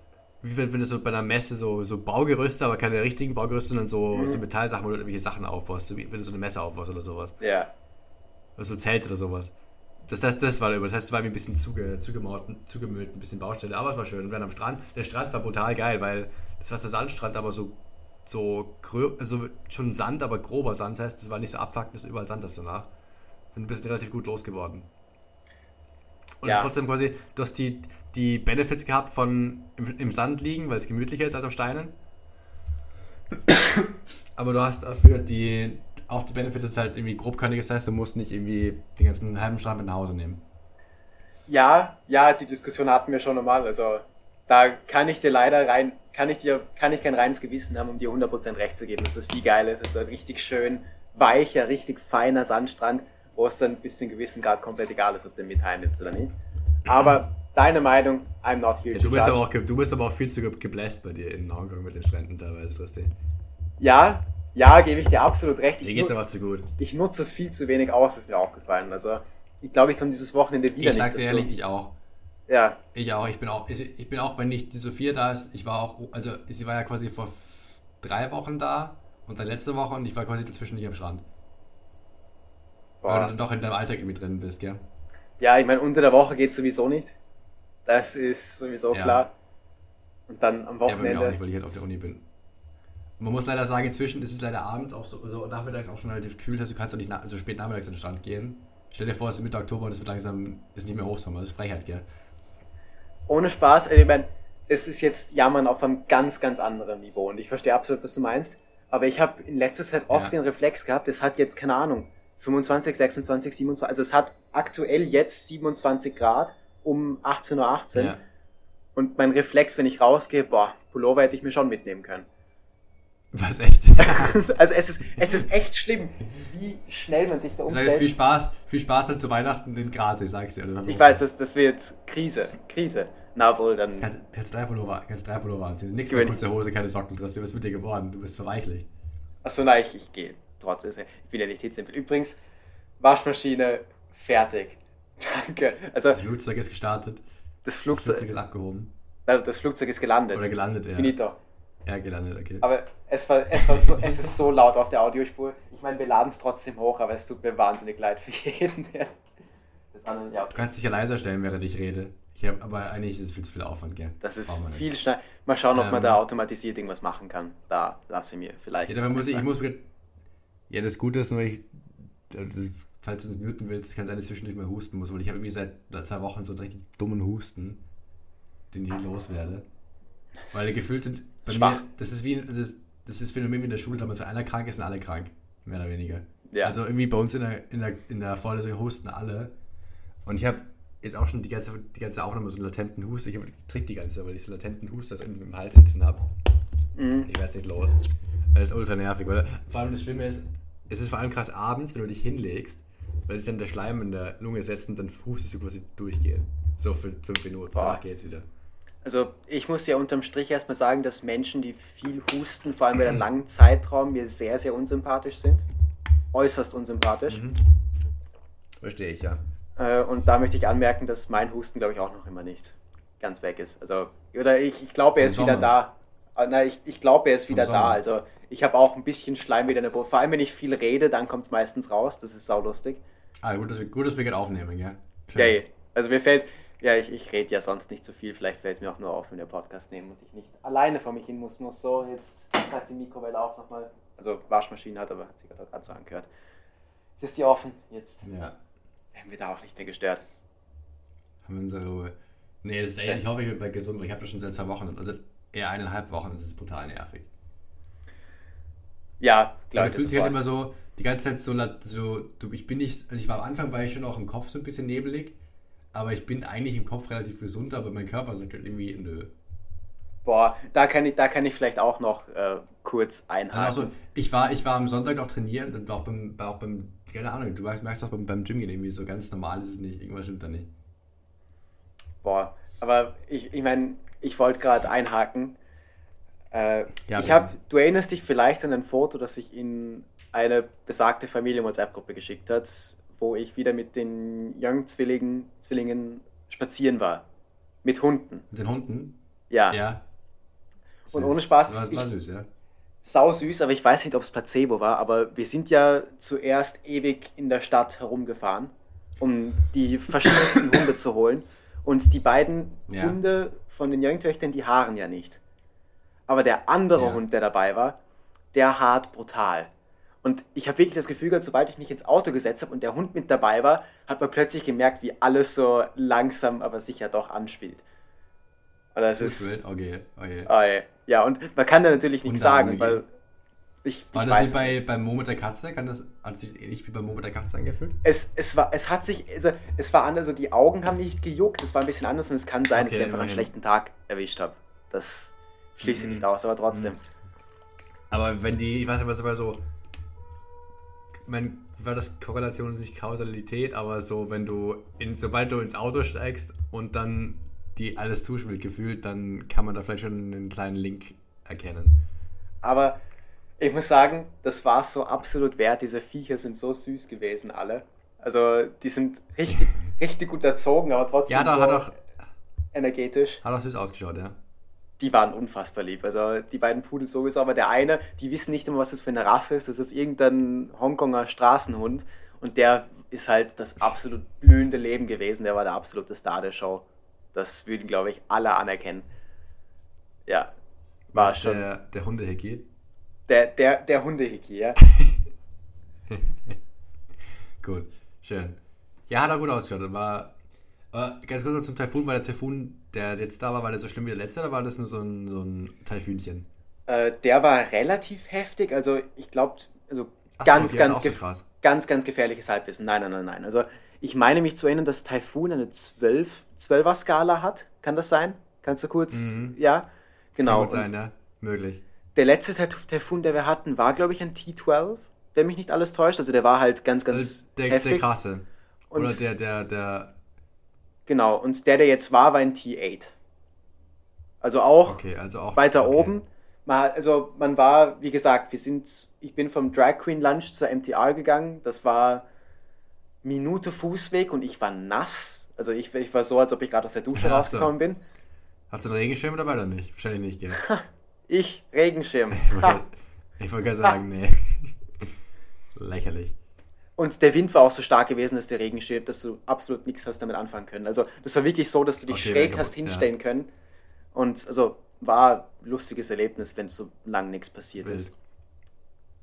wie wenn, wenn du so bei einer Messe so, so Baugerüste, aber keine richtigen Baugerüste, sondern so, mhm. so Metallsachen, wo du irgendwelche Sachen aufbaust, so wie wenn du so eine Messe aufbaust oder sowas. Ja. Oder so Zelte oder sowas. Das, das, das war über. Das heißt, es war mir ein bisschen zuge, zugemauert, zugemüllt, ein bisschen Baustelle, aber es war schön. Und dann am Strand, der Strand war brutal geil, weil das war der Sandstrand, aber so, so also schon Sand, aber grober Sand. Das heißt, es war nicht so abfuckend, dass überall Sand ist danach. Sind ein bisschen relativ gut losgeworden. Und ja. trotzdem quasi, du hast die, die Benefits gehabt von im, im Sand liegen, weil es gemütlicher ist als auf Steinen. Aber du hast dafür die, auch die Benefits, dass es halt irgendwie grobkörnig ist, das heißt, du musst nicht irgendwie den ganzen halben Strand mit nach Hause nehmen. Ja, ja, die Diskussion hatten wir schon normal. Also da kann ich dir leider rein, kann ich dir, kann ich kein reines Gewissen haben, um dir 100% recht zu geben, dass das viel geiler ist. Also ein richtig schön weicher, richtig feiner Sandstrand wo es dann bis zu einem gewissen Grad komplett egal ist, ob du mit heimnimmst oder nicht. Aber deine Meinung, I'm not here ja, du, bist aber auch, du bist aber auch viel zu gebläst bei dir in Hongkong mit den Stränden teilweise, Tristan. Ja, ja, gebe ich dir absolut recht. Ich mir geht's aber zu gut. Ich nutze es viel zu wenig aus, ist mir aufgefallen. Also, ich glaube, ich komme dieses Wochenende wieder Ich sag's ehrlich, ich auch. Ja. Ich auch, ich bin auch, ich bin auch, wenn nicht die Sophia da ist, ich war auch, also sie war ja quasi vor drei Wochen da und dann letzte Woche und ich war quasi dazwischen nicht am Strand. Boah. Weil du dann doch in deinem Alltag irgendwie drin bist, gell? Ja, ich meine, unter der Woche geht sowieso nicht. Das ist sowieso ja. klar. Und dann am Wochenende. Ja, bei mir auch nicht, weil ich halt auf der Uni bin. Man muss leider sagen, inzwischen ist es leider abends auch so, so nachmittags auch schon relativ kühl, dass du kannst auch nicht so spät nachmittags in den Strand gehen. Stell dir vor, es ist Mitte Oktober und es wird langsam, ist nicht mehr Hochsommer, das ist Freiheit, gell? Ohne Spaß, ich meine, es ist jetzt Jammern auf einem ganz, ganz anderen Niveau und ich verstehe absolut, was du meinst, aber ich habe in letzter Zeit oft ja. den Reflex gehabt, es hat jetzt, keine Ahnung, 25, 26, 27, also es hat aktuell jetzt 27 Grad um 18.18 Uhr 18, ja. und mein Reflex, wenn ich rausgehe, boah, Pullover hätte ich mir schon mitnehmen können. Was echt? also es ist, es ist echt schlimm, wie schnell man sich da umstellt. Sag, viel Spaß, viel Spaß dann zu Weihnachten in gratis, sagst du. Ich weiß, das, das wird Krise, Krise. Na wohl, dann... Kannst, kannst drei Pullover, kannst drei Pullover anziehen. Nichts mehr kurze Hose, keine Socken drin. Du bist mit dir geworden. Du bist verweichlich. Achso, nein, ich, ich gehe trotzdem. Ich bin ja nicht hitzempfindlich. Übrigens, Waschmaschine fertig. Danke. Also, das Flugzeug ist gestartet. Das Flugzeug, das Flugzeug ist abgehoben. Das Flugzeug ist gelandet. Oder gelandet, ja. Finito. Ja, gelandet, okay. Aber es, war, es, war so, es ist so laut auf der Audiospur. Ich meine, wir laden es trotzdem hoch, aber es tut mir wahnsinnig leid für jeden, der das andere, ja. Du kannst dich ja leiser stellen, während ich rede. Ich hab, aber eigentlich ist es viel zu viel Aufwand, gell? Das ist viel schnell. Mal schauen, ob ähm, man da automatisiert irgendwas machen kann. Da lasse ich mir vielleicht. Ja, muss ich, ich muss Ja, das Gute ist nur, ich, also, falls du das muten willst, kann sein, dass ich zwischendurch mal husten muss, weil ich habe irgendwie seit zwei Wochen so einen richtig dummen Husten, den ich loswerde. Weil gefühlt sind bei Schwach. mir, das ist wie, das ist, das ist Phänomen wie in der Schule, damals wenn einer krank ist, sind alle krank. Mehr oder weniger. Ja. Also irgendwie bei uns in der, in der, in der Vorlesung husten alle. Und ich habe jetzt auch schon die ganze, die ganze Aufnahme so einen latenten Husten. Ich trinke die ganze Zeit, weil ich so latenten Husten also irgendwie im Hals sitzen habe. Mhm. Ich werde nicht los. Das ist ultra nervig, oder? Vor allem das Schlimme ist, es ist vor allem krass abends, wenn du dich hinlegst, weil sich dann der Schleim in der Lunge setzt und dann hustest du quasi durchgehen. So für fünf Minuten. Danach geht's wieder. Also ich muss ja unterm Strich erstmal sagen, dass Menschen, die viel husten, vor allem über einen langen Zeitraum, mir sehr, sehr unsympathisch sind. Äußerst unsympathisch. Mhm. Verstehe ich, ja. Äh, und da möchte ich anmerken, dass mein Husten, glaube ich, auch noch immer nicht ganz weg ist. Also, oder ich, ich glaube, er ist Sommer. wieder da. Ah, nein, ich, ich glaube, er ist wieder da. Also ich habe auch ein bisschen Schleim wieder in der Brust. Vor allem, wenn ich viel rede, dann kommt es meistens raus. Das ist saulustig. Ah, gut, dass wir, gut, dass wir gerade aufnehmen? Ja, ja. Also mir fällt, ja, ich, ich rede ja sonst nicht so viel. Vielleicht fällt es mir auch nur auf, wenn wir Podcast nehmen und ich nicht alleine vor mich hin muss. muss. So, jetzt sagt die Mikrowelle auch nochmal. Also Waschmaschine hat, aber hat sie gerade so angehört. Jetzt ist die offen. Jetzt ja. werden wir da auch nicht mehr gestört. Haben wir unsere Ruhe. Nee, das ist echt, ich hoffe, ich bin bei gesund, weil ich habe das schon seit zwei Wochen. Also eher eineinhalb Wochen, das ist brutal nervig. Ja, klar. Man fühlt sich halt immer so, die ganze Zeit so, so du, ich bin nicht, also ich war am Anfang, war ich schon auch im Kopf so ein bisschen nebelig aber ich bin eigentlich im Kopf relativ gesund, aber mein Körper sagt halt irgendwie, nö. Boah, da kann ich, da kann ich vielleicht auch noch äh, kurz einhaken. Also, ich war, ich war am Sonntag auch trainieren und auch beim, auch beim keine Ahnung, du merkst auch beim, beim Gym gehen irgendwie so ganz normal ist es nicht, irgendwas stimmt da nicht. Boah, aber ich, ich meine, ich wollte gerade einhaken. Äh, ja, ich habe, du erinnerst dich vielleicht an ein Foto, das ich in eine besagte Familien-WhatsApp-Gruppe geschickt hat, wo ich wieder mit den Young-Zwillingen Zwillingen spazieren war. Mit Hunden. Mit den Hunden? Ja. Ja. Und ohne Spaß. War, war süß, ja. Sau süß, aber ich weiß nicht, ob es Placebo war, aber wir sind ja zuerst ewig in der Stadt herumgefahren, um die verschiedensten Hunde zu holen. Und die beiden ja. Hunde von den Jungtöchtern, die haaren ja nicht. Aber der andere ja. Hund, der dabei war, der hart brutal. Und ich habe wirklich das Gefühl gehabt, sobald ich mich ins Auto gesetzt habe und der Hund mit dabei war, hat man plötzlich gemerkt, wie alles so langsam, aber sicher doch anspielt. Und das ist. Wild. Okay, okay. okay. Ja, und man kann da natürlich nichts sagen, weil. Ich, war ich das wie bei, beim Mo mit der Katze? Kann das, hat sich ähnlich wie beim Mo mit der Katze angefühlt? Es, es, war, es hat sich, also es war anders, also die Augen haben nicht gejuckt, es war ein bisschen anders und es kann sein, okay, dass ich einfach einen schlechten Tag erwischt habe. Das schließe ich mhm. nicht aus, aber trotzdem. Mhm. Aber wenn die, ich weiß nicht, aber so mein, war das Korrelation nicht Kausalität, aber so, wenn du, in, sobald du ins Auto steigst und dann die alles zuspielt gefühlt, dann kann man da vielleicht schon einen kleinen Link erkennen. Aber ich muss sagen, das war so absolut wert. Diese Viecher sind so süß gewesen, alle. Also, die sind richtig, richtig gut erzogen, aber trotzdem ja, da so hat auch, energetisch. Hat auch süß ausgeschaut, ja die waren unfassbar lieb. Also die beiden Pudel sowieso, aber der eine, die wissen nicht immer, was das für eine Rasse ist. Das ist irgendein Hongkonger Straßenhund und der ist halt das absolut blühende Leben gewesen. Der war der absolute Star der Show. Das würden, glaube ich, alle anerkennen. Ja, war was schon. Der, der Hundehicki? Der, der, der Hundehicki, ja. Gut, schön. Ja, hat er gut ausgeschaut. War, äh, ganz kurz noch zum Taifun. War der Taifun, der jetzt da war, war der so schlimm wie der letzte oder war das nur so ein, so ein Taifunchen? Äh, der war relativ heftig. Also ich glaube, also Ach ganz, so, ganz, so ganz, ganz gefährliches Halbwissen. Nein, nein, nein, nein. Also ich meine mich zu erinnern, dass Taifun eine 12, 12er Skala hat. Kann das sein? Kannst du kurz, mhm. ja? Genau. Kann gut sein, ja. Möglich. Der letzte Taifun, der wir hatten, war, glaube ich, ein T12, wenn mich nicht alles täuscht. Also der war halt ganz, ganz also der, heftig. Der krasse. Und Oder der, der, der... Genau, und der, der jetzt war, war ein T8. Also auch, okay, also auch weiter okay. oben. Man, also man war, wie gesagt, wir sind, ich bin vom Drag Queen Lunch zur MTR gegangen. Das war Minute Fußweg und ich war nass. Also ich, ich war so, als ob ich gerade aus der Dusche rausgekommen bin. Hast du einen Regenschirm dabei oder nicht? Wahrscheinlich nicht, gell? ich, Regenschirm. ich wollte gerade sagen, nee. Lächerlich. Und der Wind war auch so stark gewesen, dass der Regenschirm, dass du absolut nichts hast damit anfangen können. Also das war wirklich so, dass du dich okay, schräg hast hinstellen ja. können. Und also war ein lustiges Erlebnis, wenn so lange nichts passiert Wild. ist.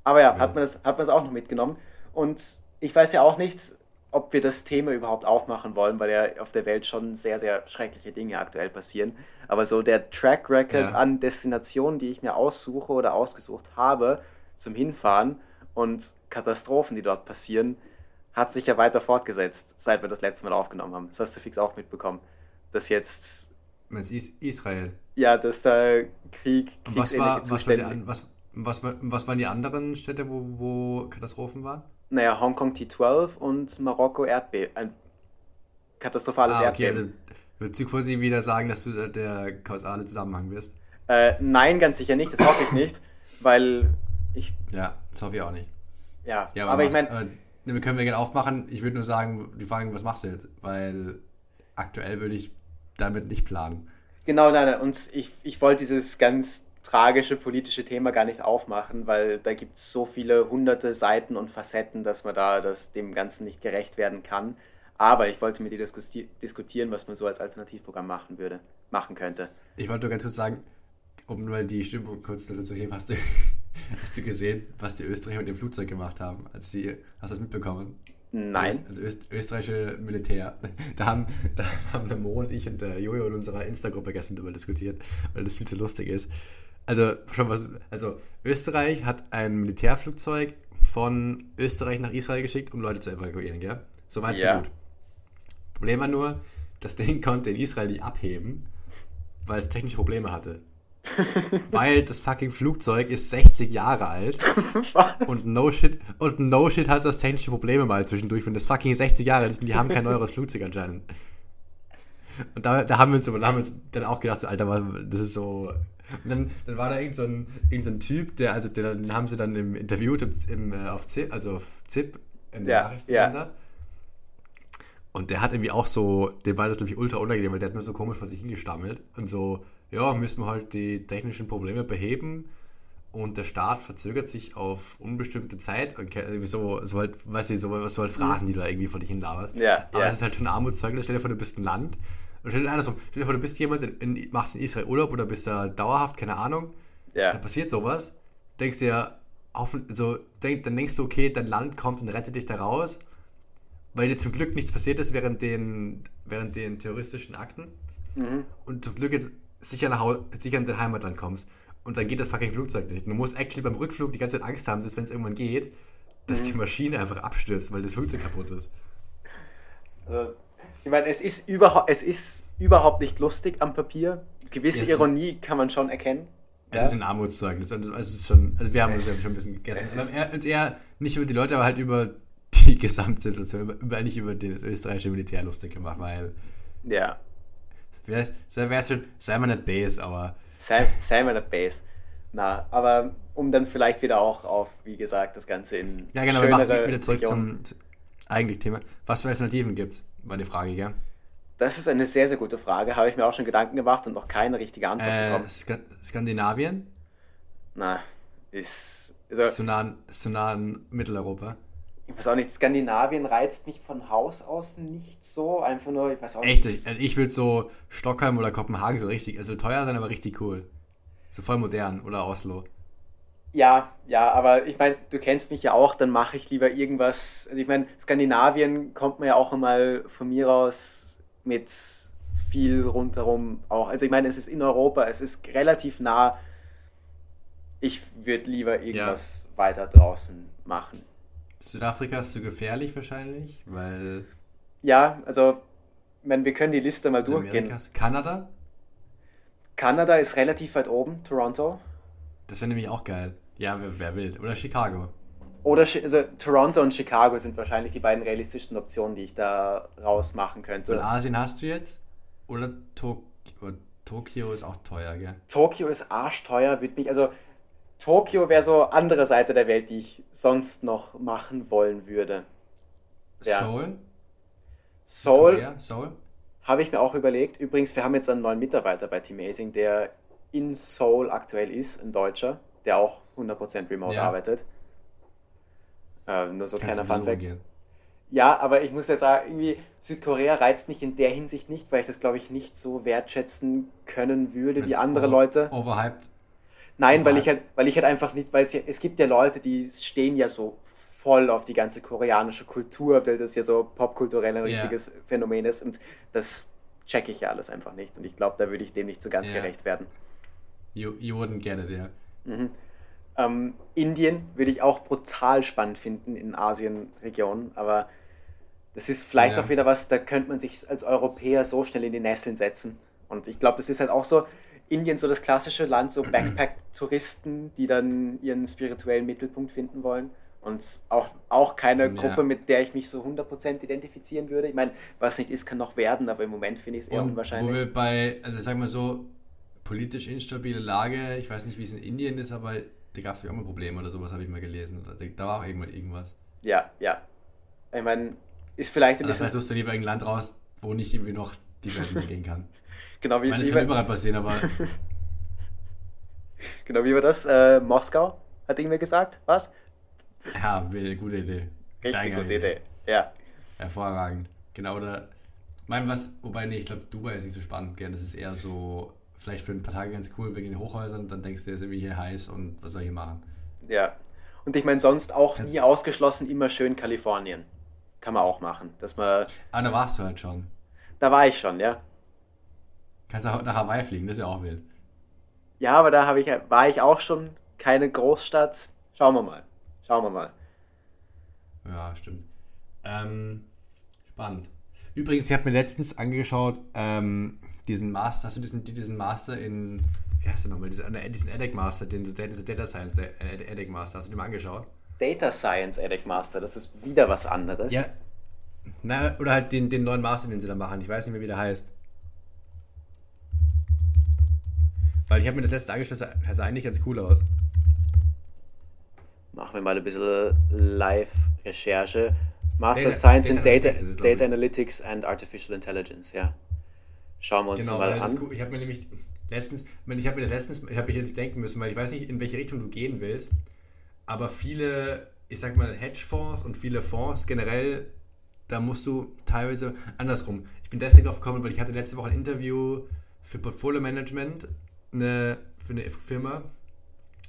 Aber ja, hat man, das, hat man das auch noch mitgenommen. Und ich weiß ja auch nicht, ob wir das Thema überhaupt aufmachen wollen, weil ja auf der Welt schon sehr, sehr schreckliche Dinge aktuell passieren. Aber so der Track Record ja. an Destinationen, die ich mir aussuche oder ausgesucht habe zum Hinfahren und Katastrophen, die dort passieren, hat sich ja weiter fortgesetzt, seit wir das letzte Mal aufgenommen haben. Das hast du fix auch mitbekommen. Dass jetzt. Was ist Israel? Ja, dass da Krieg, was war, was, war die, was, was, was waren die anderen Städte, wo, wo Katastrophen waren? Naja, Hongkong T12 und Marokko Erdbeben. Ein katastrophales ah, okay, Erdbeben. Also würdest du quasi wieder sagen, dass du der kausale Zusammenhang bist? Äh, nein, ganz sicher nicht. Das hoffe ich nicht, weil ich. Ja, das hoffe ich auch nicht. Ja, ja aber, aber ich meine. Wir können wir gerne aufmachen. Ich würde nur sagen, die Fragen, was machst du jetzt? Weil aktuell würde ich damit nicht planen. Genau, nein, nein. Und ich, ich wollte dieses ganz tragische politische Thema gar nicht aufmachen, weil da gibt es so viele hunderte Seiten und Facetten, dass man da das dem Ganzen nicht gerecht werden kann. Aber ich wollte mit dir diskutieren, was man so als Alternativprogramm machen würde, machen könnte. Ich wollte nur ganz kurz sagen, um mal die Stimmung kurz dazu zu heben, hast du, hast du gesehen, was die Österreicher mit dem Flugzeug gemacht haben? Als sie, hast du das mitbekommen? Nein. Also Öst, österreichische Militär. Da haben, da haben der Mo und ich und der Jojo in unserer Insta-Gruppe gestern darüber diskutiert, weil das viel zu lustig ist. Also, schon was, also Österreich hat ein Militärflugzeug von Österreich nach Israel geschickt, um Leute zu evakuieren, gell? Soweit ja. so gut. Problem war nur, das Ding konnte in Israel nicht abheben, weil es technische Probleme hatte. weil das fucking Flugzeug ist 60 Jahre alt. Was? Und no shit, und no shit hat das technische Probleme mal zwischendurch, wenn das fucking 60 Jahre alt ist und die haben kein neueres Flugzeug anscheinend. Und da, da, haben wir uns, da haben wir uns dann auch gedacht, so, Alter, das ist so. Und dann, dann war da irgend so, ein, irgend so ein Typ, der, also den haben sie dann im interviewt im, im, äh, auf ZIP, also auf ZIP, in ja, Nachrichtensender. Ja. Und der hat irgendwie auch so, dem war das, glaube ich, ultra unangenehm, weil der hat nur so komisch vor sich hingestammelt. Und so, ja, müssen wir halt die technischen Probleme beheben. Und der Start verzögert sich auf unbestimmte Zeit. Und so, so halt, weißt du, so, so halt Phrasen, die du da irgendwie vor dich hin laberst. Ja, Aber es ist halt schon ein Armutszeugnis. Stell dir vor, du bist ein Land. Und stell dir andersrum, stell dir vor, du bist jemand, in, in, machst in Israel Urlaub oder bist da dauerhaft, keine Ahnung. Ja. Da passiert sowas. Denkst dir, auf, so, denk, dann denkst du, okay, dein Land kommt und rettet dich da raus weil dir zum Glück nichts passiert ist während den, während den terroristischen Akten mhm. und zum Glück jetzt sicher, nach Hause, sicher in dein Heimatland kommst und dann geht das fucking Flugzeug nicht. Du musst actually beim Rückflug die ganze Zeit Angst haben, dass wenn es irgendwann geht, dass mhm. die Maschine einfach abstürzt, weil das Flugzeug kaputt ist. Also, ich meine, es ist, überhaupt, es ist überhaupt nicht lustig am Papier. Gewisse yes. Ironie kann man schon erkennen. Es ja? ist ein Armutszeugnis. Also, es ist schon, also wir haben es, uns ja schon ein bisschen gegessen. Es ist, eher, nicht über die Leute, aber halt über die Gesamtsituation, über, eigentlich über das österreichische Militär lustig gemacht, weil. Ja. Wäre wär schon, sei mal nicht Base, aber. Sei, sei mal nicht Base. Na, aber um dann vielleicht wieder auch auf, wie gesagt, das Ganze in. Ja, genau, wir machen wieder zurück Region. zum eigentlichen Thema. Was für Alternativen gibt es? War die Frage, gell? Das ist eine sehr, sehr gute Frage. Habe ich mir auch schon Gedanken gemacht und noch keine richtige Antwort äh, bekommen. Sk Skandinavien? Na, ist. Also, ist, zu nah, ist zu nah an Mitteleuropa ich weiß auch nicht, Skandinavien reizt mich von Haus aus nicht so. Einfach nur, ich weiß auch Echt? nicht. Also ich würde so Stockholm oder Kopenhagen so richtig, also teuer sein, aber richtig cool. So voll modern oder Oslo. Ja, ja, aber ich meine, du kennst mich ja auch, dann mache ich lieber irgendwas. Also ich meine, Skandinavien kommt mir ja auch einmal von mir aus mit viel rundherum auch. Also ich meine, es ist in Europa, es ist relativ nah. Ich würde lieber irgendwas ja. weiter draußen machen. Südafrika ist zu gefährlich wahrscheinlich, weil. Ja, also, meine, wir können die Liste mal durchgehen. Kanada? Kanada ist relativ weit oben, Toronto. Das wäre nämlich auch geil. Ja, wer, wer will. Oder Chicago. Oder also Toronto und Chicago sind wahrscheinlich die beiden realistischsten Optionen, die ich da rausmachen könnte. Und Asien hast du jetzt? Oder Tokio? Tokio ist auch teuer, gell? Tokio ist arschteuer, wird mich, also Tokio wäre so andere Seite der Welt, die ich sonst noch machen wollen würde. Ja. Seoul? Seoul? Seoul? Habe ich mir auch überlegt. Übrigens, wir haben jetzt einen neuen Mitarbeiter bei Team Amazing, der in Seoul aktuell ist, ein Deutscher, der auch 100% remote ja. arbeitet. Äh, nur so Kannst kleiner Funfact. Ja, aber ich muss ja sagen, irgendwie Südkorea reizt mich in der Hinsicht nicht, weil ich das, glaube ich, nicht so wertschätzen können würde wie andere Leute. Overhyped? Nein, weil ich halt, weil ich halt einfach nicht, weil es, ja, es gibt ja Leute, die stehen ja so voll auf die ganze koreanische Kultur, weil das ja so popkulturell ein yeah. richtiges Phänomen ist und das checke ich ja alles einfach nicht und ich glaube, da würde ich dem nicht so ganz yeah. gerecht werden. You, you wouldn't get it, yeah. Mhm. Ähm, Indien würde ich auch brutal spannend finden in Asien-Regionen, aber das ist vielleicht ja. auch wieder was, da könnte man sich als Europäer so schnell in die Nesseln setzen. Und ich glaube, das ist halt auch so, Indien so das klassische Land, so Backpack-Touristen, die dann ihren spirituellen Mittelpunkt finden wollen. Und auch, auch keine ja. Gruppe, mit der ich mich so 100% identifizieren würde. Ich meine, was nicht ist, kann noch werden, aber im Moment finde ich es eher Und unwahrscheinlich. Wo wir bei, also sagen wir so, politisch instabile Lage, ich weiß nicht, wie es in Indien ist, aber da gab es auch mal Probleme oder sowas, habe ich mal gelesen. Da war auch irgendwann irgendwas. Ja, ja. Ich meine, ist vielleicht ein bisschen. Also suchst du lieber ein Land raus, wo nicht irgendwie noch die Welt mitgehen kann. Genau wie. Ich meine, es kann überall passieren, aber. genau, wie war das? Äh, Moskau, hat irgendwer gesagt? Was? Ja, gute Idee. Richtig gute Idee. Idee. Ja. Hervorragend. Genau, oder. Ich meine, was, wobei, nee, ich glaube, Dubai ist nicht so spannend, gell? Das ist eher so, vielleicht für ein paar Tage ganz cool wegen den Hochhäusern, dann denkst du, ist irgendwie hier heiß und was soll ich hier machen? Ja. Und ich meine, sonst auch Kannst nie ausgeschlossen, immer schön Kalifornien. Kann man auch machen. Dass man, ah, da warst du halt schon. Da war ich schon, ja. Kannst du nach Hawaii fliegen, das wäre auch wild. Ja, aber da ich, war ich auch schon keine Großstadt. Schauen wir mal. Schauen wir mal. Ja, stimmt. Ähm, spannend. Übrigens, ich habe mir letztens angeschaut, ähm, diesen Master, hast du diesen, diesen Master in, wie heißt der nochmal, diesen, diesen EDEC Master, den, diese Data Science, der EDEC Master, hast du den mal angeschaut? Data Science EDEC Master, das ist wieder was anderes. Ja. Na, oder halt den, den neuen Master, den sie da machen. Ich weiß nicht mehr, wie der heißt. Weil ich habe mir das letzte angeschaut, das sah eigentlich ganz cool aus. Machen wir mal ein bisschen Live-Recherche. Master Data, of Science Data in Data, Analytics, Data Analytics and Artificial Intelligence, ja. Schauen wir uns genau, mal an. ich habe mir nämlich letztens, ich habe mir das letztens, ich habe mich jetzt denken müssen, weil ich weiß nicht, in welche Richtung du gehen willst aber viele, ich sag mal, Hedgefonds und viele Fonds generell, da musst du teilweise andersrum. Ich bin deswegen drauf gekommen, weil ich hatte letzte Woche ein Interview für Portfolio Management eine, für eine Firma.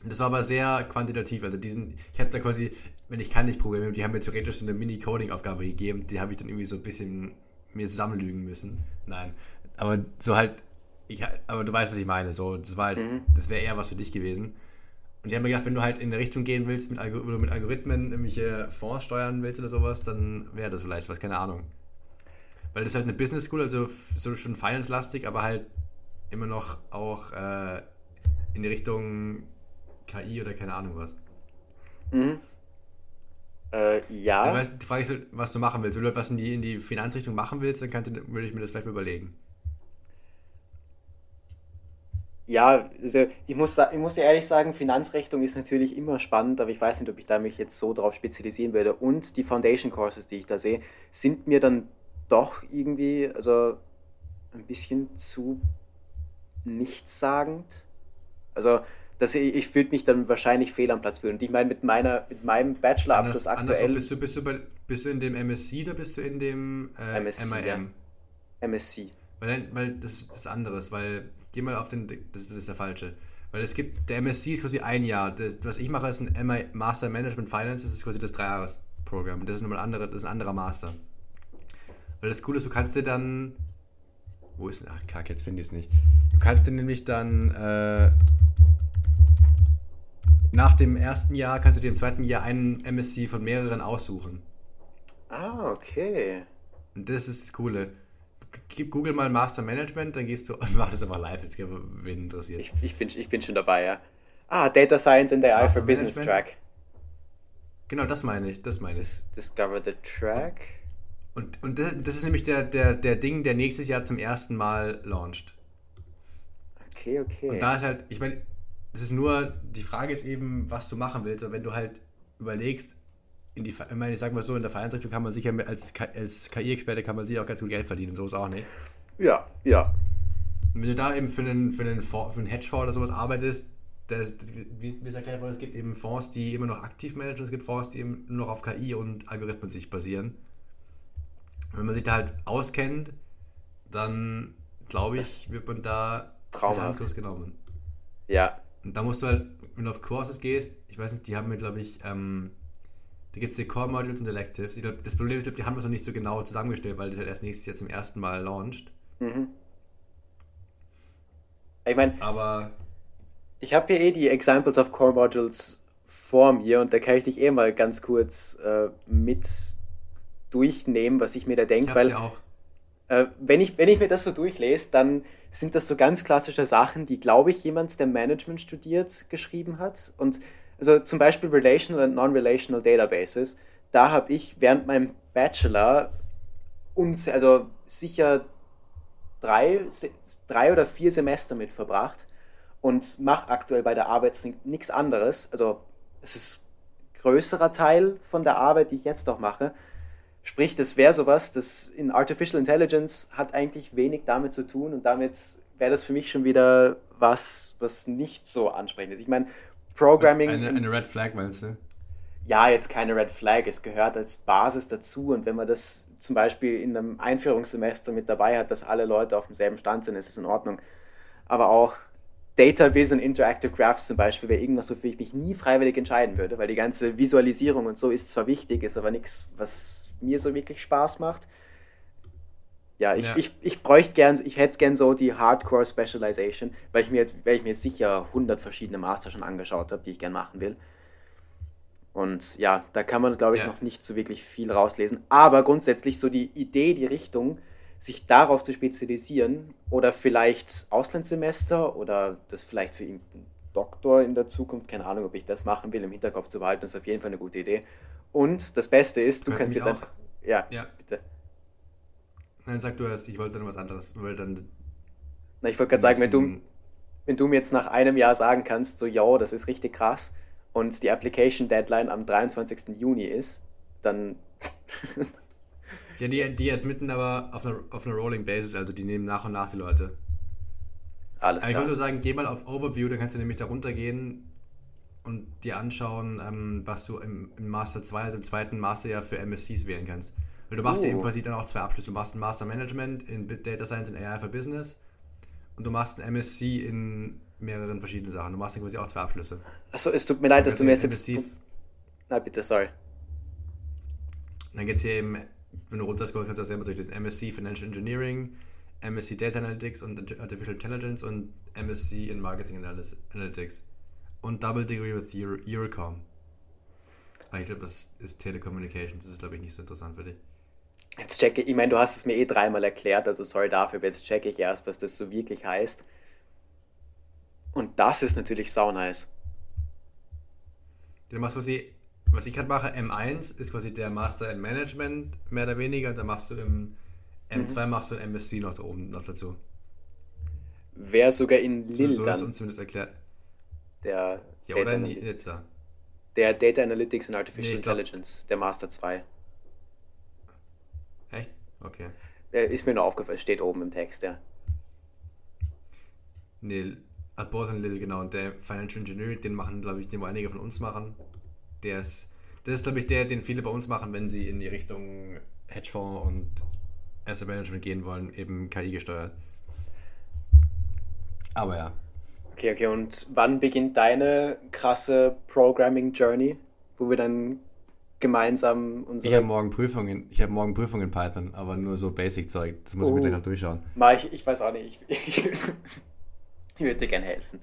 Das war aber sehr quantitativ. Also diesen, ich habe da quasi, wenn ich kann nicht programmieren, die haben mir theoretisch so eine Mini-Coding-Aufgabe gegeben, die habe ich dann irgendwie so ein bisschen mir zusammenlügen müssen. Nein. Aber so halt, ich, aber du weißt, was ich meine. So, das war halt, mhm. das wäre eher was für dich gewesen. Und die haben mir gedacht, wenn du halt in eine Richtung gehen willst, mit, Algor mit Algorithmen irgendwelche Fonds steuern willst oder sowas, dann wäre das vielleicht was, keine Ahnung. Weil das ist halt eine Business School, also so schon finance-lastig, aber halt immer noch auch äh, in die Richtung KI oder keine Ahnung was. Mhm. Äh, ja. Weißt, die Frage ist was du machen willst. Wenn du etwas in die, in die Finanzrichtung machen willst, dann könnte, würde ich mir das vielleicht mal überlegen ja, also ich muss, ich muss ehrlich sagen, Finanzrechnung ist natürlich immer spannend, aber ich weiß nicht, ob ich da mich jetzt so drauf spezialisieren würde. Und die Foundation Courses, die ich da sehe, sind mir dann doch irgendwie, also ein bisschen zu nichtssagend. Also, dass ich, ich würde mich dann wahrscheinlich fehl am Platz fühlen. Und ich meine, mit, meiner, mit meinem Bachelorabschluss aktuell. Bist du, bist, du bei, bist du in dem MSc oder bist du in dem äh, MSc, MIM? Ja. MSc. Weil, weil das, das ist anderes, weil geh mal auf den, das, das ist der falsche. Weil es gibt, der MSC ist quasi ein Jahr. Das, was ich mache, ist ein MI Master Management Finance, das ist quasi das Dreijahres-Programm. Das ist nochmal andere, das ist ein anderer Master. Weil das Coole ist, du kannst dir dann. Wo ist denn. Ach, kack, jetzt finde ich es nicht. Du kannst dir nämlich dann. Äh, nach dem ersten Jahr kannst du dir im zweiten Jahr einen MSC von mehreren aussuchen. Ah, okay. Und das ist das Coole. Google mal Master Management, dann gehst du und mach das einfach live, jetzt wen interessiert. Ich, ich, bin, ich bin schon dabei, ja. Ah, Data Science in the Eye for Business Track. Genau, das meine ich, das meine ich. Discover the Track. Und, und das, das ist nämlich der, der, der Ding, der nächstes Jahr zum ersten Mal launcht. Okay, okay. Und da ist halt, ich meine, es ist nur, die Frage ist eben, was du machen willst. Und wenn du halt überlegst, in die, ich meine, ich sag mal so, in der Vereinsrichtung kann man sicher als, als KI-Experte kann man sich auch ganz gut Geld verdienen, so ist auch nicht. Ja, ja. Und wenn du da eben für einen, für einen, für einen Hedgefonds oder sowas arbeitest, das, wie, es erklärt wurde, es gibt eben Fonds, die immer noch aktiv managen, es gibt Fonds, die eben nur noch auf KI und Algorithmen sich basieren. Wenn man sich da halt auskennt, dann glaube ich, wird man da Traumhaft. genommen. Ja. Und da musst du halt, wenn du auf Courses gehst, ich weiß nicht, die haben mir, glaube ich, ähm, da gibt es die Core Modules und Electives. Ich glaub, das Problem ist, glaub, die haben das noch nicht so genau zusammengestellt, weil das halt erst nächstes Jahr zum ersten Mal launcht. Mhm. Ich meine, aber ich habe hier eh die Examples of Core Modules vor mir und da kann ich dich eh mal ganz kurz äh, mit durchnehmen, was ich mir da denke, weil. Äh, wenn, ich, wenn ich mir das so durchlese, dann sind das so ganz klassische Sachen, die, glaube ich, jemand, der Management studiert, geschrieben hat. Und also zum Beispiel Relational und Non-Relational Databases, da habe ich während meinem Bachelor uns, also sicher drei, drei oder vier Semester mit verbracht und mache aktuell bei der Arbeit nichts anderes. Also es ist größerer Teil von der Arbeit, die ich jetzt auch mache. Sprich, das wäre sowas, das in Artificial Intelligence hat eigentlich wenig damit zu tun und damit wäre das für mich schon wieder was, was nicht so ansprechend ist. Ich meine, Programming. Eine, eine Red Flag meinst du? Ja, jetzt keine Red Flag, es gehört als Basis dazu und wenn man das zum Beispiel in einem Einführungssemester mit dabei hat, dass alle Leute auf demselben Stand sind, ist es in Ordnung. Aber auch Data Vision Interactive Graphs zum Beispiel wäre irgendwas, wofür ich mich nie freiwillig entscheiden würde, weil die ganze Visualisierung und so ist zwar wichtig, ist aber nichts, was mir so wirklich Spaß macht. Ja, ich, ja. ich, ich bräuchte gern, ich hätte gern so die Hardcore Specialization, weil ich mir jetzt, weil ich mir sicher 100 verschiedene Master schon angeschaut habe, die ich gern machen will. Und ja, da kann man, glaube ich, ja. noch nicht so wirklich viel rauslesen. Aber grundsätzlich so die Idee, die Richtung, sich darauf zu spezialisieren oder vielleicht Auslandssemester oder das vielleicht für irgendeinen Doktor in der Zukunft, keine Ahnung, ob ich das machen will, im Hinterkopf zu behalten, ist auf jeden Fall eine gute Idee. Und das Beste ist, du Hört kannst jetzt auch. Ja, ja, bitte. Nein, sag du erst, ich wollte dann was anderes, weil dann. Na, ich wollte gerade sagen, wenn du, wenn du mir jetzt nach einem Jahr sagen kannst, so, ja, das ist richtig krass und die Application Deadline am 23. Juni ist, dann. ja, die, die admitten aber auf einer, auf einer Rolling Basis, also die nehmen nach und nach die Leute. Alles klar. ich wollte nur sagen, geh mal auf Overview, dann kannst du nämlich da runtergehen und dir anschauen, ähm, was du im, im, Master 2, also im zweiten Master ja für MSCs wählen kannst. Weil du machst oh. ja eben quasi dann auch zwei Abschlüsse. Du machst ein Master Management in Data Science und AI für Business und du machst ein MSc in mehreren verschiedenen Sachen. Du machst dann quasi auch zwei Abschlüsse. Achso, es tut mir leid, dass du mir jetzt... MSc Na bitte, sorry. Dann geht es hier eben, wenn du runterscrollst, kannst du auch selber durchlesen. MSc Financial Engineering, MSc Data Analytics und Artificial Intelligence und MSc in Marketing Analytics und Double Degree with Euro Eurocom. Aber ich glaube, das ist Telecommunications, das ist, glaube ich, nicht so interessant für dich. Jetzt checke ich, ich meine, du hast es mir eh dreimal erklärt, also sorry dafür, aber jetzt checke ich erst, was das so wirklich heißt. Und das ist natürlich sau nice. Du machst quasi, was ich gerade mache, M1 ist quasi der Master in Management, mehr oder weniger, und dann machst du im M2 mhm. machst du ein MSc noch da oben noch dazu. Wäre sogar in Lille so, so ist uns zumindest erklärt. Der ja, Data oder in Nizza. Der Data Analytics and Artificial nee, Intelligence, glaub... der Master 2. Echt? Okay. Ist mir nur aufgefallen, steht oben im Text, ja. Nee, both and Little, genau. Und der Financial Engineering, den machen, glaube ich, den wo einige von uns machen. Der ist, das ist, glaube ich, der, den viele bei uns machen, wenn sie in die Richtung Hedgefonds und Asset Management gehen wollen, eben KI gesteuert. Aber ja. Okay, okay. Und wann beginnt deine krasse Programming Journey, wo wir dann gemeinsam unsere. Ich habe morgen Prüfungen, ich habe morgen Prüfungen in Python, aber nur so Basic-Zeug. Das muss oh. ich mir gleich noch durchschauen. Mach ich, ich weiß auch nicht. Ich, ich, ich würde dir gerne helfen.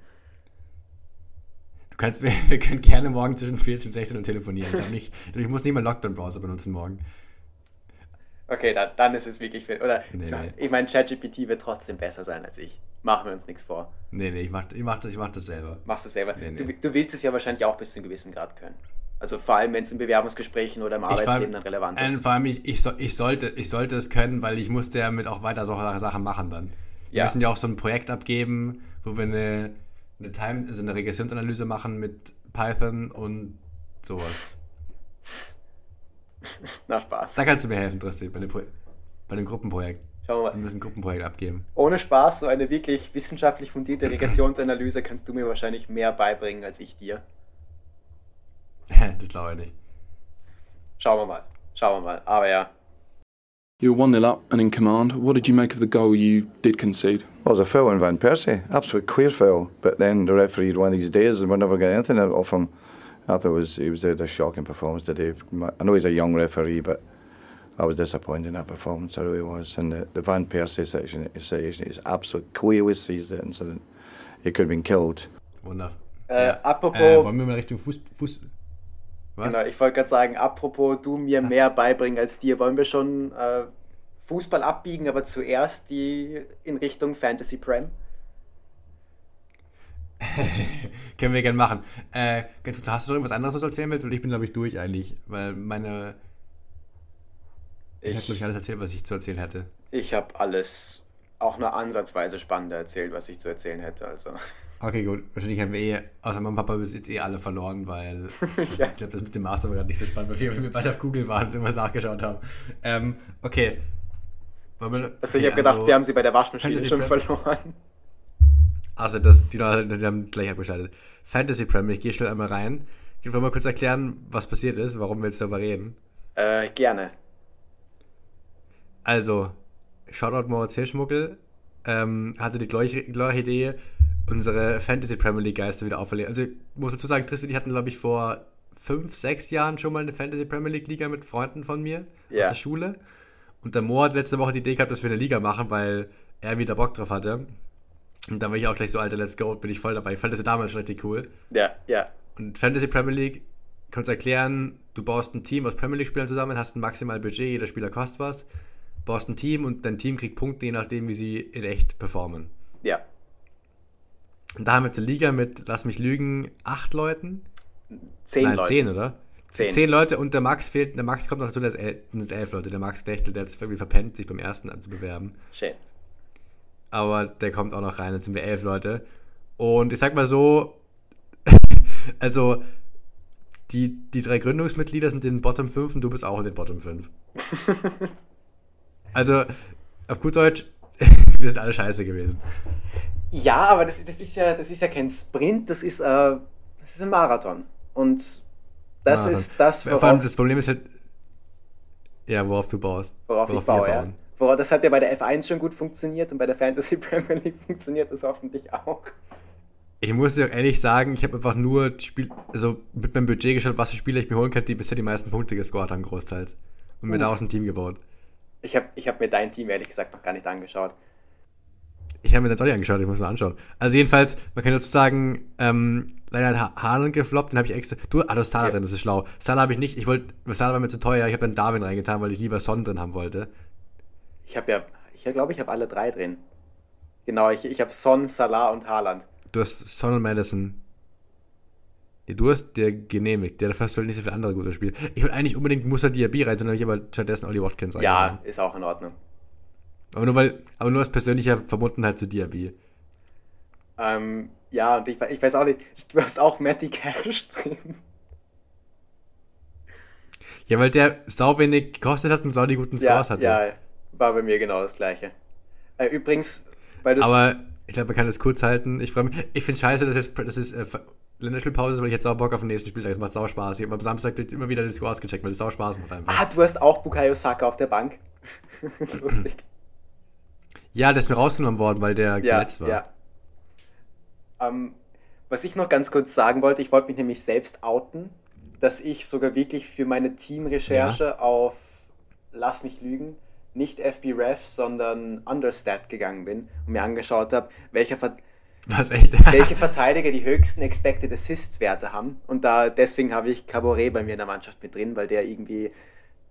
Du kannst, wir, wir können gerne morgen zwischen 14 und 16 Uhr telefonieren. Ich, nicht, ich muss nicht mal Lockdown-Browser benutzen morgen. Okay, dann, dann ist es wirklich viel. Oder nee, nee. ich meine, ChatGPT wird trotzdem besser sein als ich. Machen wir uns nichts vor. Nee, nee, ich mach, ich mach, das, ich mach das selber. Machst du selber? Nee, nee. Du, du willst es ja wahrscheinlich auch bis zu einem gewissen Grad können. Also vor allem, wenn es in Bewerbungsgesprächen oder im Arbeitsleben dann relevant ist. Vor allem, ich, ich, so, ich, sollte, ich sollte es können, weil ich musste ja mit auch weiter solche Sachen machen dann. Wir ja. müssen ja auch so ein Projekt abgeben, wo wir eine, eine, Time, also eine Regressionsanalyse machen mit Python und sowas. Na Spaß. Da kannst du mir helfen, Tristan, bei dem, bei dem Gruppenprojekt. Schauen wir mal. Wir müssen ein Gruppenprojekt abgeben. Ohne Spaß, so eine wirklich wissenschaftlich fundierte Regressionsanalyse kannst du mir wahrscheinlich mehr beibringen als ich dir. das glaube ich nicht. Schauen wir mal. Schauen wir mal. Aber ja. You were 1 0 up and in command. What did you make of the goal you did concede? Well, it was a foul on Van Persie. Absolute queer foul. But then the referee one of these days and we're never getting anything out of him. I thought it was, he was a, a shocking performance today. I know he's a young referee, but I was disappointed in that performance. I really was. And the, the Van Persie situation, situation is absolute queer sees the incident. He could have been killed. Wunderbar. Äh, ja. Apropos. Äh, wollen wir mal Richtung Fuß, Fuß, was? Genau, ich wollte gerade sagen, apropos du mir mehr beibringen als dir, wollen wir schon äh, Fußball abbiegen, aber zuerst die in Richtung Fantasy Prem? Können wir gerne machen. Äh, hast du noch irgendwas anderes, was du erzählen willst? Weil ich bin, glaube ich, durch eigentlich. Weil meine. Ich, ich habe, glaube ich, alles erzählt, was ich zu erzählen hätte. Ich habe alles auch nur ansatzweise spannender erzählt, was ich zu erzählen hätte. Also. Okay, gut. Wahrscheinlich haben wir eh, außer Mama und Papa, bis jetzt eh alle verloren, weil ja. ich glaube, das mit dem Master war gerade nicht so spannend, weil wir, wir beide auf Google waren und irgendwas nachgeschaut haben. Ähm, okay. Wir, also, ich habe gedacht, also, wir haben sie bei der Waschmaschine schon verloren. Also, das, die, die haben gleich abgeschaltet. Fantasy Premier, ich gehe schnell einmal rein. Ich will mal kurz erklären, was passiert ist, warum wir jetzt darüber reden. Äh, gerne. Also, Shoutout Moritz Hirschmuckel ähm, hatte die glorreiche Idee, unsere Fantasy Premier League Geister wieder auferlegen. Also ich muss dazu sagen, Tristan, die hatten, glaube ich, vor fünf, sechs Jahren schon mal eine Fantasy Premier League Liga mit Freunden von mir ja. aus der Schule. Und der Mo hat letzte Woche die Idee gehabt, dass wir eine Liga machen, weil er wieder Bock drauf hatte. Und dann war ich auch gleich so, Alter, let's go, bin ich voll dabei. Ich fand das ja damals schon richtig cool. Ja, ja. Und Fantasy Premier League, kannst du erklären, du baust ein Team aus Premier League-Spielern zusammen, hast ein maximal Budget, jeder Spieler kostet was, baust ein Team und dein Team kriegt Punkte, je nachdem, wie sie in echt performen. Ja. Und da haben wir jetzt eine Liga mit, lass mich lügen, acht Leuten? Zehn Nein, Leute. zehn, oder? Zehn. zehn Leute und der Max fehlt, der Max kommt noch dazu, der ist sind elf Leute. Der Max Knechtel, der es irgendwie verpennt, sich beim ersten anzubewerben. Schön. Aber der kommt auch noch rein, jetzt sind wir elf Leute. Und ich sag mal so, also die, die drei Gründungsmitglieder sind in den Bottom 5 und du bist auch in den Bottom 5. also, auf gut Deutsch, wir sind alle scheiße gewesen. Ja, aber das, das, ist, ja, das ist ja kein Sprint, das ist, äh, das ist ein Marathon. Und das Marathon. ist das, worauf... Vor allem das Problem ist halt... Ja, worauf du baust. Worauf, worauf ich baue, ja. Worauf, das hat ja bei der F1 schon gut funktioniert und bei der Fantasy Premier League funktioniert das hoffentlich auch. Ich muss dir auch ehrlich sagen, ich habe einfach nur Spiel, also mit meinem Budget geschaut, was für Spieler ich mir holen kann, die bisher die meisten Punkte gescored haben, großteils. Und uh. mir daraus ein Team gebaut. Ich habe ich hab mir dein Team ehrlich gesagt noch gar nicht angeschaut. Ich habe mir das auch nicht angeschaut, ich muss mal anschauen. Also jedenfalls, man kann dazu sagen, ähm, leider hat Haaland gefloppt, den habe ich extra. Du, ah, du hast Salah ja. drin, das ist schlau. Salah habe ich nicht, ich wollte, Salah war mir zu teuer, ich habe dann Darwin reingetan, weil ich lieber Son drin haben wollte. Ich habe ja, ich glaube, ich habe alle drei drin. Genau, ich, ich habe Son, Salah und Haaland. Du hast Son und Madison. Du hast dir genehmigt. Der fast nicht so viele andere gute Spiele. Ich will eigentlich unbedingt Musa Diaby rein, sondern ich aber stattdessen Ollie Watkins rein. Ja, ist auch in Ordnung. Aber nur weil, aber nur aus persönlicher Verbundenheit zu Diaby. Ähm, ja, und ich, ich weiß auch nicht, du hast auch Matty Cash drin. Ja, weil der sau wenig gekostet hat und sau die guten Scores ja, hatte. Ja, war bei mir genau das gleiche. Äh, übrigens, weil du Aber ich glaube, man kann das kurz halten. Ich freue mich. Ich finde scheiße, dass es, das ist äh, Länderspielpause ist, weil ich jetzt auch Bock auf den nächsten Spieltag. Es macht sau Spaß. Ich habe am Samstag immer wieder die Scores gecheckt, weil es sau Spaß macht einfach. Ah, du hast auch Bukayo Saka auf der Bank. Lustig. Ja, der ist mir rausgenommen worden, weil der ja, verletzt war. Ja. Ähm, was ich noch ganz kurz sagen wollte, ich wollte mich nämlich selbst outen, dass ich sogar wirklich für meine Teamrecherche ja. auf, lass mich lügen, nicht FBref, sondern Understat gegangen bin und mir angeschaut habe, welcher Ver Was welche Verteidiger die höchsten Expected Assists Werte haben. Und da deswegen habe ich Caboret bei mir in der Mannschaft mit drin, weil der irgendwie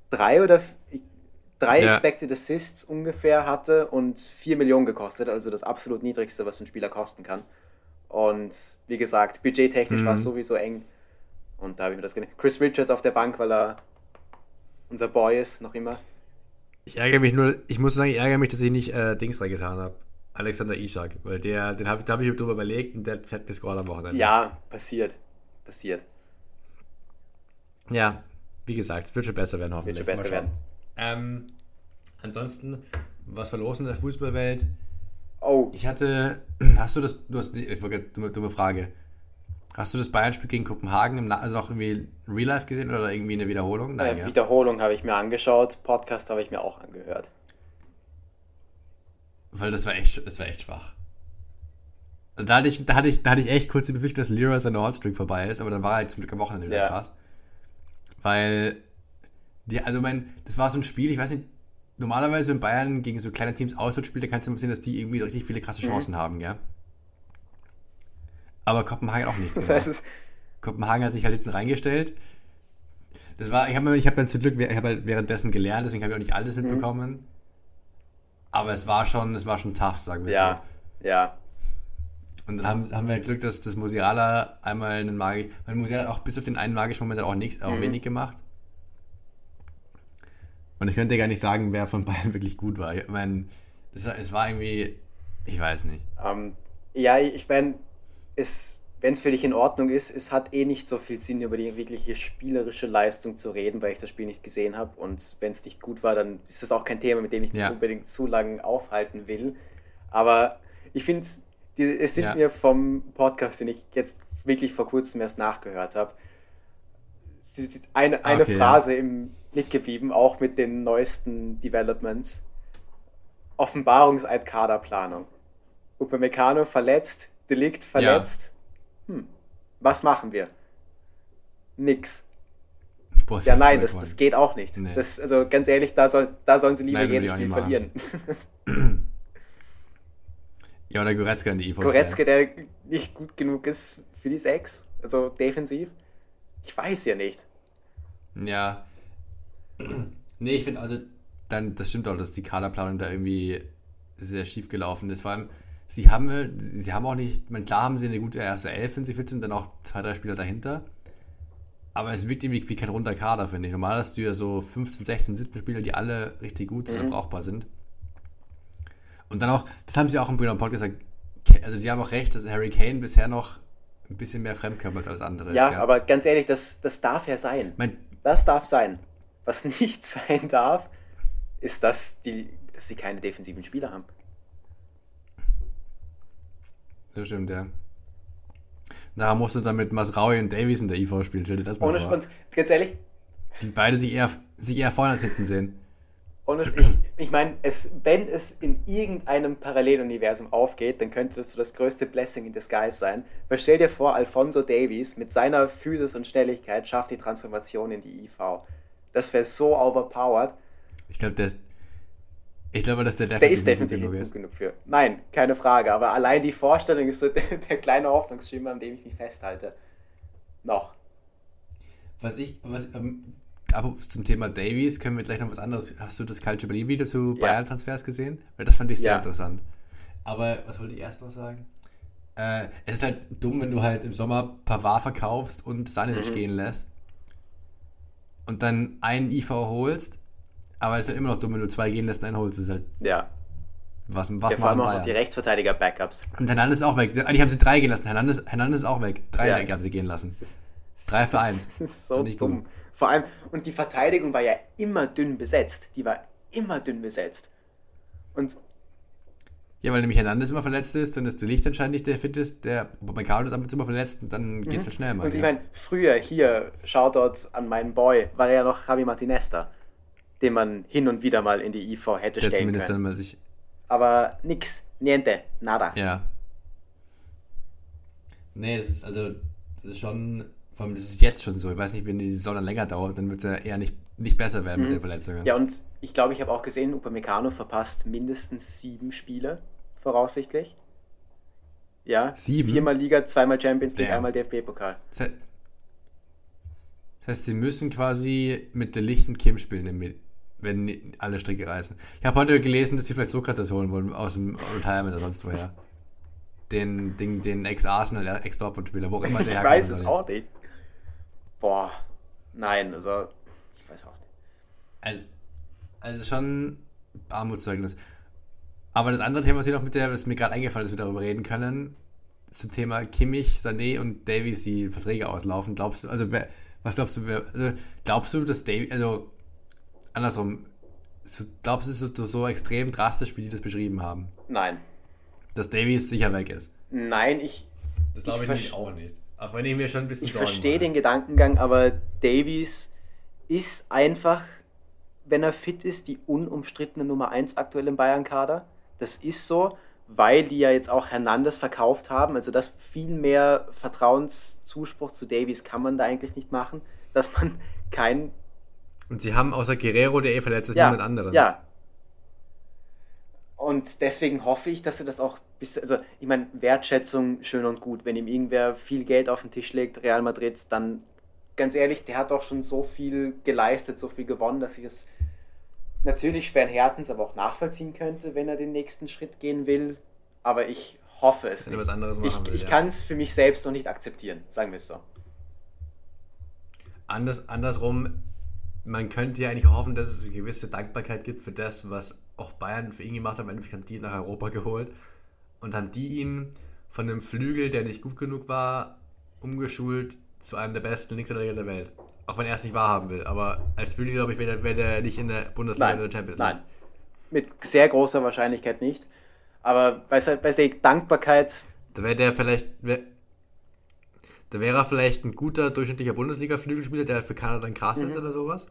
drei oder drei ja. Expected Assists ungefähr hatte und vier Millionen gekostet, also das absolut niedrigste, was ein Spieler kosten kann. Und wie gesagt, budgettechnisch mhm. war es sowieso eng. Und da habe ich mir das gedacht. Chris Richards auf der Bank, weil er unser Boy ist, noch immer. Ich ärgere mich nur, ich muss sagen, ich ärgere mich, dass ich nicht äh, Dings reingetan habe. Alexander Ishak, weil der, den habe hab ich drüber überlegt und der fährt gescored am Wochenende. Ja, passiert. Passiert. Ja, wie gesagt, es wird schon besser werden, hoffentlich. Wird schon besser werden. Ähm, ansonsten, was verlosen in der Fußballwelt? Oh. Ich hatte, hast du das, du hast, dumme, dumme Frage. Hast du das Bayern-Spiel gegen Kopenhagen im, also auch irgendwie Real Life gesehen oder irgendwie eine Wiederholung? Nein, äh, ja. Wiederholung habe ich mir angeschaut, Podcast habe ich mir auch angehört. Weil das war echt, das war echt schwach. Da hatte, ich, da, hatte ich, da hatte ich echt kurz die Befürchtung, dass Lira seine Hotstreak vorbei ist, aber dann war er halt zum Glück am Wochenende wieder ja. krass. Weil, die, also mein, das war so ein Spiel, ich weiß nicht, normalerweise in Bayern gegen so kleine Teams auswärts spielt, da kannst du immer sehen, dass die irgendwie richtig viele krasse mhm. Chancen mhm. haben, ja. Aber Kopenhagen auch nichts. Das heißt, es Kopenhagen hat sich halt hinten reingestellt. Das war, ich habe ich hab dann zum Glück, ich habe halt währenddessen gelernt, deswegen habe ich auch nicht alles mhm. mitbekommen. Mhm. Aber es war schon, es war schon tough, sagen wir ja, so. Ja. Und dann haben, haben wir halt Glück, dass das Musiala einmal einen magisch, weil Musiala auch bis auf den einen magischen Moment auch nichts, auch mhm. wenig gemacht. Und ich könnte gar nicht sagen, wer von beiden wirklich gut war. Ich meine, es war irgendwie, ich weiß nicht. Um, ähm, ja, ich meine, wenn es für dich in Ordnung ist, es hat eh nicht so viel Sinn, über die wirkliche spielerische Leistung zu reden, weil ich das Spiel nicht gesehen habe. Und wenn es nicht gut war, dann ist das auch kein Thema, mit dem ich ja. unbedingt zu lange aufhalten will. Aber ich finde, es sind ja. mir vom Podcast, den ich jetzt wirklich vor kurzem erst nachgehört habe, eine, eine okay, Phrase ja. im Blick geblieben, auch mit den neuesten Developments. Offenbarungseid Kaderplanung. Upamecano verletzt, Delikt verletzt. Ja. Hm, was machen wir? Nix. Boah, ja, nein, das, das geht auch nicht. Nee. Das, also ganz ehrlich, da, soll, da sollen sie lieber nein, jedes Spiel verlieren. ja, oder Goretzka in die IV. Goretzka, der nicht gut genug ist für die Sechs, also defensiv. Ich weiß ja nicht. Ja. nee, ich finde also, dann, das stimmt auch, dass die Kaderplanung da irgendwie sehr schief gelaufen ist. Vor allem, sie haben, sie haben auch nicht, man, klar haben sie eine gute erste Elf, wenn sie fit sind, dann auch zwei, drei Spieler dahinter. Aber es wirkt irgendwie wie kein runder Kader, finde ich. Normal hast du ja so 15, 16, 17 Spieler, die alle richtig gut mhm. und brauchbar sind. Und dann auch, das haben sie auch im Brüder Podcast gesagt, also sie haben auch recht, dass Harry Kane bisher noch ein bisschen mehr fremdkörpert als andere ja, ist. Ja, aber ganz ehrlich, das, das darf ja sein. Mein, das darf sein. Was nicht sein darf, ist, dass, die, dass sie keine defensiven Spieler haben. Das stimmt, ja. Da musst du dann mit Masraui und Davies in der IV spielen, stell dir das mal Ohne vor. Spaß, ganz ehrlich. Die beide sich eher, sich eher vorne als hinten sehen. Ohne ich, ich meine, es, wenn es in irgendeinem Paralleluniversum aufgeht, dann könnte das so das größte Blessing in disguise sein. Weil stell dir vor, Alfonso Davies mit seiner Physis und Schnelligkeit schafft die Transformation in die IV. Das wäre so overpowered. Ich glaube, der, ich glaube, dass der definitiv, der ist definitiv gut genug, ist. genug für. Nein, keine Frage. Aber allein die Vorstellung ist so der, der kleine Hoffnungsschimmer, an dem ich mich festhalte. Noch. Was ich, was, ähm, aber zum Thema Davies können wir gleich noch was anderes. Hast du das Culture Berlin Video zu ja. Bayern-Transfers gesehen? Weil das fand ich sehr ja. interessant. Aber was wollte ich erst noch sagen? Äh, es ist halt dumm, wenn du halt im Sommer Pavard verkaufst und Sanisic mhm. gehen lässt und dann einen IV holst aber es ist halt immer noch dumm, wenn du zwei gehen lässt und einen holst. Ist halt ja. Was, was ja, vor allem auch noch die Rechtsverteidiger-Backups. Und Hernandez ist auch weg. Eigentlich haben sie drei gehen lassen. Hernandez, Hernandez ist auch weg. Drei ja. haben sie gehen lassen. Ist, drei für eins. Das ist so dumm. Gut. Vor allem, und die Verteidigung war ja immer dünn besetzt. Die war immer dünn besetzt. Und. Ja, weil nämlich Hernandez immer verletzt ist, dann ist der Licht anscheinend nicht der fit ist, der Upamecano ist ab und zu immer verletzt und dann geht es mhm. halt schnell mal. Und ich meine, früher hier, Shoutouts an meinen Boy, war er ja noch Javi Martinez da den man hin und wieder mal in die IV hätte Der stellen zumindest können. Dann mal sich Aber nix, niente, nada. Ja. Nee, das ist also das ist schon, vor allem das ist jetzt schon so. Ich weiß nicht, wenn die Saison dann länger dauert, dann wird es ja eher nicht, nicht besser werden mhm. mit den Verletzungen. Ja, und ich glaube, ich habe auch gesehen, Upamecano verpasst mindestens sieben Spiele, voraussichtlich. Ja, sieben? viermal Liga, zweimal Champions League, Damn. einmal DFB-Pokal. Das heißt, sie müssen quasi mit der Licht Kim spielen, wenn alle Stricke reißen. Ich habe heute gelesen, dass sie vielleicht Sokrates holen wollen aus dem Retirement oder sonst woher. Den, den, den Ex-Arsenal, Ex-Dortmund-Spieler, wo immer der Ich weiß es auch nicht. Boah, nein, also, ich weiß auch nicht. Also, also schon Armutszeugnis. Aber das andere Thema, was, noch mit der, was mir gerade eingefallen ist, wir darüber reden können, zum Thema Kimmich, Sané und Davies, die Verträge auslaufen. Glaubst du, also was glaubst du, also, glaubst du, dass Davies, also andersrum, glaubst du, es ist so, so extrem drastisch, wie die das beschrieben haben? Nein. Dass Davies sicher weg ist? Nein, ich. Das glaube ich, ich auch nicht. Auch wenn ich mir schon ein bisschen Ich verstehe den Gedankengang, aber Davies ist einfach, wenn er fit ist, die unumstrittene Nummer 1 aktuell im Bayern-Kader. Das ist so, weil die ja jetzt auch Hernandez verkauft haben. Also das viel mehr Vertrauenszuspruch zu Davies kann man da eigentlich nicht machen, dass man kein. Und sie haben außer Guerrero, der eh verletzt ist, ja, niemand anderen. Ja. Und deswegen hoffe ich, dass er das auch bis, also ich meine, Wertschätzung schön und gut. Wenn ihm irgendwer viel Geld auf den Tisch legt, Real Madrid, dann ganz ehrlich, der hat doch schon so viel geleistet, so viel gewonnen, dass ich es natürlich schweren Herzens, aber auch nachvollziehen könnte, wenn er den nächsten Schritt gehen will. Aber ich hoffe es. Wenn er was anderes machen ich, will. Ich ja. kann es für mich selbst noch nicht akzeptieren, sagen wir es so. Anders, andersrum, man könnte ja eigentlich hoffen, dass es eine gewisse Dankbarkeit gibt für das, was auch Bayern für ihn gemacht hat. Im Endeffekt haben die nach Europa geholt und haben die ihn von einem Flügel, der nicht gut genug war, umgeschult zu einem der besten Linksverteidiger der Welt. Auch wenn er es nicht wahrhaben will. Aber als Flügel, glaube ich, wäre der nicht in der Bundesliga oder der Champions League. Nein. Mit sehr großer Wahrscheinlichkeit nicht. Aber bei, bei der Dankbarkeit. Da wäre der vielleicht. Wär, da wäre er vielleicht ein guter, durchschnittlicher Bundesliga-Flügelspieler, der halt für Kanada dann krass mhm. ist oder sowas.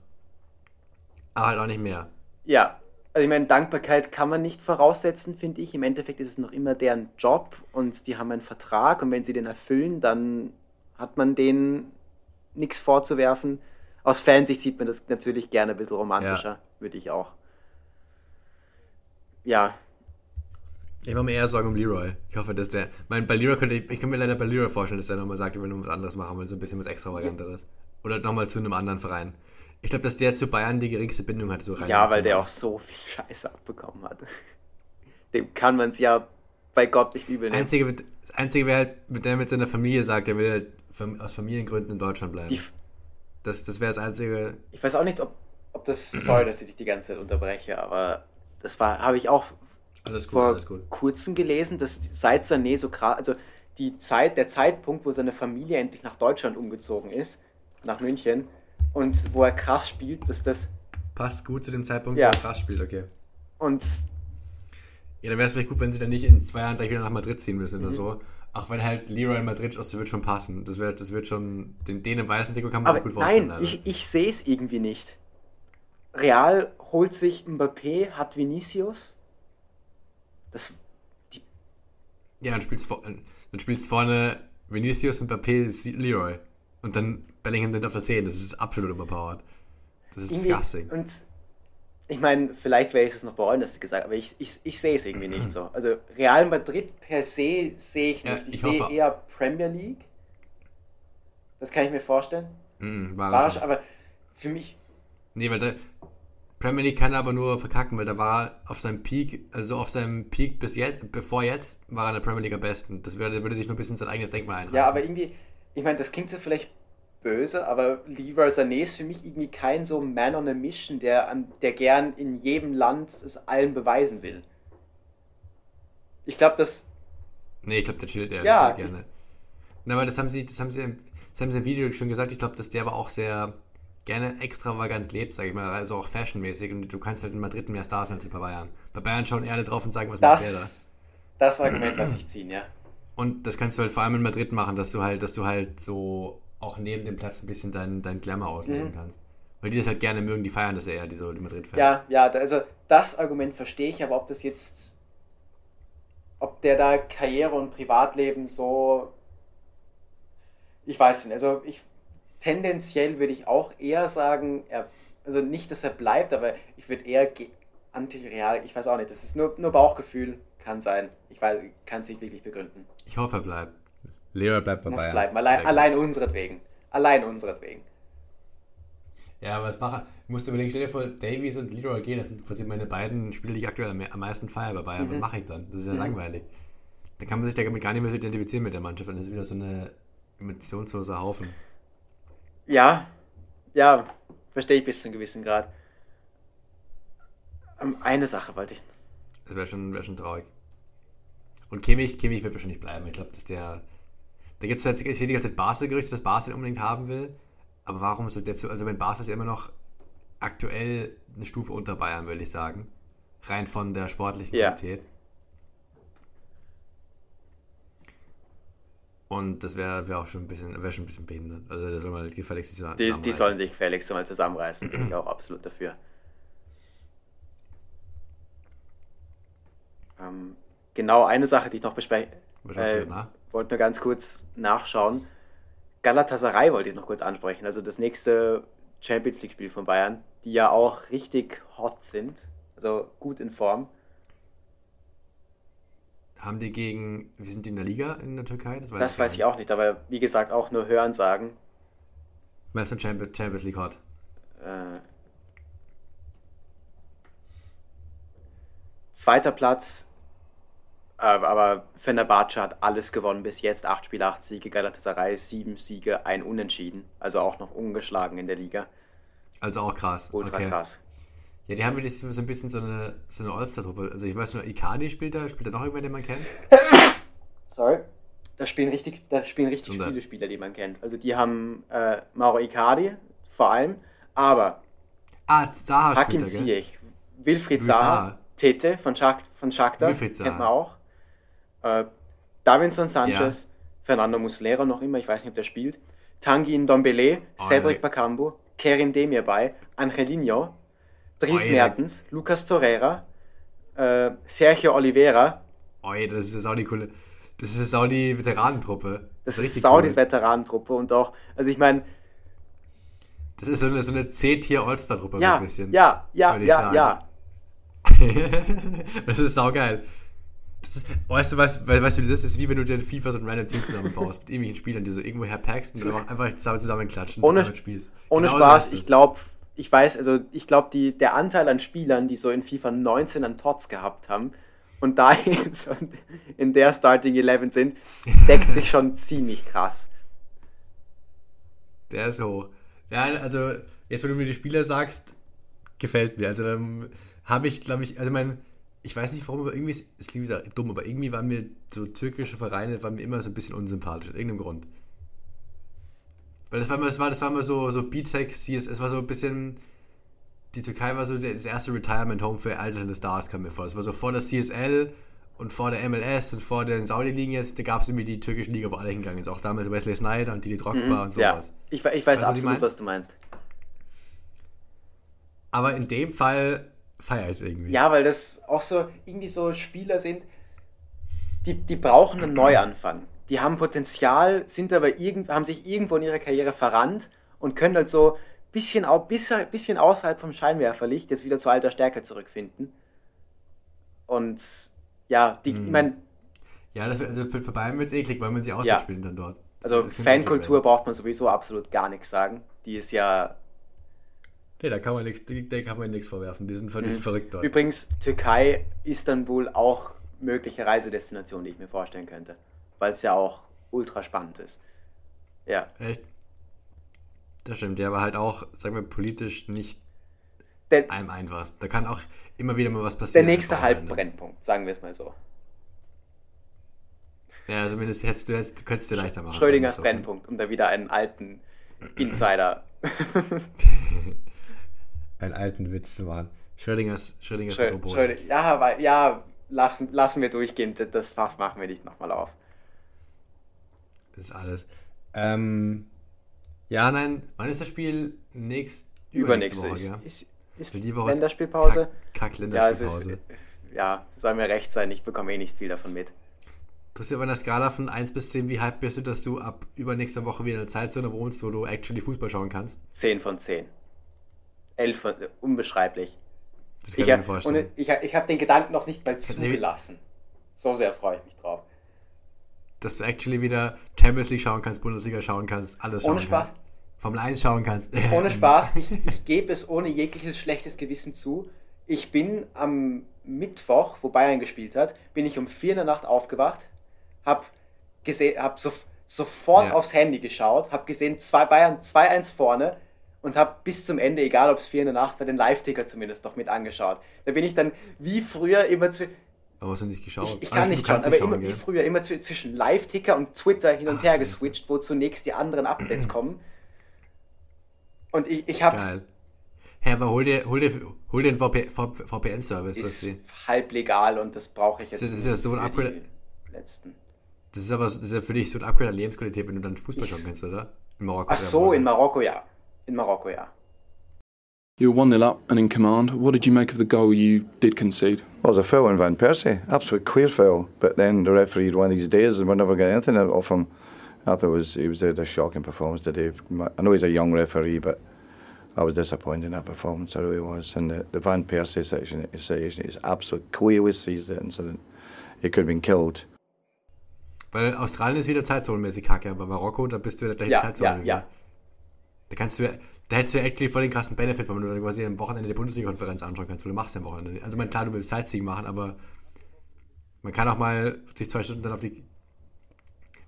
Aber halt auch nicht mehr. Ja, also ich meine, Dankbarkeit kann man nicht voraussetzen, finde ich. Im Endeffekt ist es noch immer deren Job und die haben einen Vertrag und wenn sie den erfüllen, dann hat man denen nichts vorzuwerfen. Aus Fansicht sieht man das natürlich gerne ein bisschen romantischer, ja. würde ich auch. Ja. Ich mache mir eher Sorgen um Leroy. Ich hoffe, dass der. Mein, bei Leroy könnte ich, ich könnte mir leider bei Leroy vorstellen, dass der nochmal sagt, er will noch was anderes machen will, so ein bisschen was extravaganteres. Oder nochmal zu einem anderen Verein. Ich glaube, dass der zu Bayern die geringste Bindung hat. So rein ja, weil der auch so viel Scheiße abbekommen hat. Dem kann man es ja bei Gott nicht übel nehmen. Einzige, das Einzige wäre halt, mit der mit seiner Familie sagt, er will halt aus Familiengründen in Deutschland bleiben. Die, das das wäre das Einzige. Ich weiß auch nicht, ob, ob das soll, dass ich dich die ganze Zeit unterbreche, aber das war, habe ich auch alles gut, vor alles gut. kurzem gelesen, dass seit Sané so krass, also die Zeit, der Zeitpunkt, wo seine Familie endlich nach Deutschland umgezogen ist, nach München, und wo er krass spielt, dass das. Passt gut zu dem Zeitpunkt, ja. wo er krass spielt, okay. Und. Ja, dann wäre es vielleicht gut, wenn sie dann nicht in zwei Jahren gleich wieder nach Madrid ziehen müssen mhm. oder so. Auch wenn halt Leroy in Madrid aus, das wird schon passen. Das wird, das wird schon. Den, den im weißen Trikot kann man sich gut vorstellen. Nein, ich, ich sehe es irgendwie nicht. Real holt sich Mbappé, hat Vinicius. Das. Die ja, dann spielst, dann spielst vorne Vinicius und Mbappé Leroy. Und dann Bellingham auf der 10. Das ist absolut überpowered. Das ist irgendwie, disgusting. Und ich meine, vielleicht werde ich es noch bereuen, dass ich gesagt aber ich, ich, ich sehe es irgendwie nicht so. Also Real Madrid per se sehe ich nicht. Ja, ich, ich sehe eher Premier League. Das kann ich mir vorstellen. Mm, war, war. Aber für mich. Nee, weil der Premier League kann er aber nur verkacken, weil da war auf seinem Peak, also auf seinem Peak bis jetzt, bevor jetzt, war er in der Premier League am besten. Das würde, würde sich nur ein bisschen sein eigenes Denkmal einreißen. Ja, aber irgendwie, ich meine, das klingt so vielleicht böse, aber Leroy Sané ist für mich irgendwie kein so Man on a Mission, der, der gern in jedem Land es allen beweisen will. Ich glaube, das. Nee, ich glaube, der chillt eher ja, gerne. Na, aber das haben sie, das haben sie, das haben sie im Video schon gesagt. Ich glaube, dass der aber auch sehr gerne extravagant lebt, sag ich mal, also auch fashionmäßig. Und du kannst halt in Madrid mehr Stars als bei Bayern. Bei Bayern schauen eher drauf und sagen, was das, macht der da. Das Argument lasse ich ziehen, ja. Und das kannst du halt vor allem in Madrid machen, dass du halt, dass du halt so auch neben dem Platz ein bisschen dein, dein Glamour ausleben mhm. kannst. Weil die das halt gerne mögen, die feiern das eher, die so die Madrid-Fans. Ja, ja, also das Argument verstehe ich, aber ob das jetzt, ob der da Karriere und Privatleben so ich weiß nicht, also ich tendenziell würde ich auch eher sagen, er, also nicht, dass er bleibt, aber ich würde eher anti-real, ich weiß auch nicht, das ist nur, nur Bauchgefühl, kann sein. Ich kann es nicht wirklich begründen. Ich hoffe, er bleibt. Leo bleibt bei Muss Bayern. bleiben, allein, allein unseretwegen. Allein unseretwegen. Ja, was mache ich? musst überlegen, stell dir vor, Davies und Leroy gehen, das sind quasi meine beiden Spieler, die ich aktuell am meisten feiere bei Bayern. Mhm. Was mache ich dann? Das ist ja mhm. langweilig. Dann kann man sich damit gar nicht mehr so identifizieren mit der Mannschaft. Dann ist es wieder so eine emotionsloser Haufen. Ja, ja, verstehe ich bis zu einem gewissen Grad. Um, eine Sache wollte ich. Das wäre schon, wär schon traurig. Und Kimmich, Kimmich wird wahrscheinlich bleiben. Ich glaube, dass der. Da gibt es halt, ich sehe die ganze Zeit Basel-Gerüchte, dass Basel unbedingt haben will. Aber warum so der zu. Also, wenn Basel ist ja immer noch aktuell eine Stufe unter Bayern, würde ich sagen. Rein von der sportlichen ja. Qualität. Und das wäre wär auch schon ein bisschen, wäre schon ein bisschen behindert. Also da soll man gefälligst zusammenreißen. Die, die sollen sich gefälligst mal zusammenreißen, bin ich auch absolut dafür. Ähm, genau eine Sache, die ich noch bespreche. Äh, wollte nur ganz kurz nachschauen. Galatasaray wollte ich noch kurz ansprechen. Also das nächste Champions League-Spiel von Bayern, die ja auch richtig hot sind. Also gut in Form. Haben die gegen, wie sind die in der Liga in der Türkei? Das weiß, das ich, weiß ich auch nicht, aber wie gesagt, auch nur hören sagen. Meinst du Champions, Champions League hot? Äh, zweiter Platz, äh, aber Fenerbahce hat alles gewonnen bis jetzt. Acht Spiele, acht Siege, Galatasaray sieben Siege, ein Unentschieden. Also auch noch ungeschlagen in der Liga. Also auch krass. Ultra okay. krass. Ja, die haben wirklich so ein bisschen so eine, so eine All-Star-Truppe. Also ich weiß nur, Icardi spielt da, spielt da noch irgendwer, den man kennt? Sorry. Da spielen richtig, da spielen richtig Wunder. viele Spieler, die man kennt. Also die haben äh, Mauro Icardi vor allem, aber ah, Zaha Hakim Ziyech, Wilfried Zaha, Tete von, Schak von Shakhtar, kennt man auch. Äh, Davinson Sanchez, ja. Fernando Muslera noch immer, ich weiß nicht, ob der spielt. Tanguy Ndombele, oh, Cedric Bakambu, Kerim Demirbay, Angelino, Dries Mertens, Lucas Torreira, äh, Sergio Oliveira. Oh, das ist auch die coole. Das ist auch die Veteranentruppe. Das, das ist, ist auch cool. die Veteranentruppe und auch, also ich meine. Das ist so eine, so eine C-Tier All-Star-Truppe, ja, so ein bisschen. Ja, ja, ja, sagen. ja. das ist saugeil. Das ist, weißt du, weißt, weißt du, das ist wie wenn du dir in FIFA so ein random Team zusammenbaust mit irgendwelchen Spielern, die so irgendwo herpackst und dann einfach zusammen zusammenklatschen ohne, und damit spielst. Ohne genau Spaß, ich glaube, ich weiß, also ich glaube, der Anteil an Spielern, die so in FIFA 19 an Tots gehabt haben und da jetzt in der Starting 11 sind, deckt sich schon ziemlich krass. Der ist hoch. Ja, also jetzt, wenn du mir die Spieler sagst, gefällt mir. Also dann habe ich, glaube ich, also mein, ich weiß nicht warum, aber irgendwie ist wieder dumm, aber irgendwie waren mir so türkische Vereine waren mir immer so ein bisschen unsympathisch, aus irgendeinem Grund. Weil das war immer, das war, das war immer so, so B-Tech, es war so ein bisschen. Die Türkei war so das erste Retirement-Home für alternde Stars, kam mir vor. Es war so vor der CSL und vor der MLS und vor den Saudi-Ligen jetzt, da gab es irgendwie die türkische Liga, wo alle hingegangen sind. Auch damals Wesley Snyder und Didi Drogba mhm, und sowas. Ja, ich, ich weiß weißt, absolut, was, was du meinst. Aber in dem Fall feiere ich es irgendwie. Ja, weil das auch so irgendwie so Spieler sind, die, die brauchen einen Neuanfang die haben Potenzial, sind aber irgend, haben sich irgendwo in ihrer Karriere verrannt und können halt so bisschen, auch, bisschen außerhalb vom Scheinwerferlicht jetzt wieder zu alter Stärke zurückfinden. Und ja, die, hm. ich meine. Ja, das, also für, für Bayern wird es eklig, weil man sie auswärts ja. spielen dann dort. Also Fankultur braucht man sowieso absolut gar nichts sagen. Die ist ja. Nee, da kann man nichts, da kann man nichts vorwerfen. Die sind, die sind mhm. verrückt dort. Übrigens, Türkei, Istanbul auch mögliche Reisedestination, die ich mir vorstellen könnte weil es ja auch ultra spannend ist. Ja. Echt? Das stimmt, ja, aber halt auch, sagen wir, politisch nicht der, einem einfach. Da kann auch immer wieder mal was passieren. Der nächste Halbbrennpunkt, sagen wir es mal so. Ja, zumindest hättest du, hättest, du könntest dir leichter machen. Schrödingers so. Brennpunkt, um da wieder einen alten Insider. einen alten Witz zu machen. Schrödingers, Schrödingers Schrö Schrödinger, Ja, weil, ja, lassen, lassen wir durchgehen. Das Fass machen wir nicht nochmal auf. Das ist alles. Ähm, ja, nein, wann ist das Spiel? Nächst, übernächste, Woche, ist, ja? ist, ist die Woche Länderspielpause. Kack, Kack Länderspielpause. Ja, ja, soll mir recht sein, ich bekomme eh nicht viel davon mit. Das ist aber einer Skala von 1 bis 10, wie hype bist du, dass du ab übernächster Woche wieder in einer Zeitzone wohnst, wo du actually Fußball schauen kannst? 10 von 10. 11 von, unbeschreiblich. Das kann Ich, ich, mir vorstellen. und ich, ich habe den Gedanken noch nicht mal zugelassen. So sehr freue ich mich drauf. Dass du actually wieder Champions League schauen kannst, Bundesliga schauen kannst, alles schauen Ohne Spaß. kannst. Formel 1 schauen kannst. Ohne Spaß, ich, ich gebe es ohne jegliches schlechtes Gewissen zu. Ich bin am Mittwoch, wo Bayern gespielt hat, bin ich um 4 in der Nacht aufgewacht, habe hab so, sofort Ja. aufs Handy geschaut, habe gesehen, zwei Bayern 2-1 vorne und habe bis zum Ende, egal ob es 4 in der Nacht war, den Live-Ticker zumindest noch mit angeschaut. Da bin ich dann wie früher immer zu, Aber hast du nicht geschaut? ich, ich Also, kann du nicht schauen, aber nicht immer wie früher, immer zw- zwischen Live-Ticker und Twitter hin und Ach, her scheiße. geswitcht, wo zunächst die anderen Updates kommen. Und ich, ich habe Geil. Hä, aber hol dir, hol dir, hol dir einen VP, VPN-Service. ist du. halb legal und das brauche ich Das jetzt. ist ja so ein Upgrade. die Letzten. Das ist aber das ist ja für dich so ein Upgrade an Lebensqualität, wenn du dann Fußball Ist- schauen kannst, oder? In Marokko. Ach so, in. Marokko ja. In Marokko ja. You were 1 0 up and in command. What did you make of the goal you did concede? Well, it was a foul on Van Persie, absolute queer foul. But then the referee had one of these days and we never got anything out of him. I thought it was he was a, a shocking performance today. I know he's a young referee, but I was disappointed in that performance. I really was. And the, the Van Persie situation, situation is absolute clearly sees the incident. He could have been killed. Weil Australien ist wieder zeitzonenmäßig kacke, aber Marokko, da bist du in der gleichen Ja, Zeitzone. ja, ja. Da kannst du, ja- da hättest du ja actually voll den krassen Benefit, wenn du dann quasi am Wochenende die Bundesliga-Konferenz anschauen kannst, weil du machst ja am Wochenende. Also, meine, klar, du willst Sightseeing machen, aber man kann auch mal sich zwei Stunden dann auf die.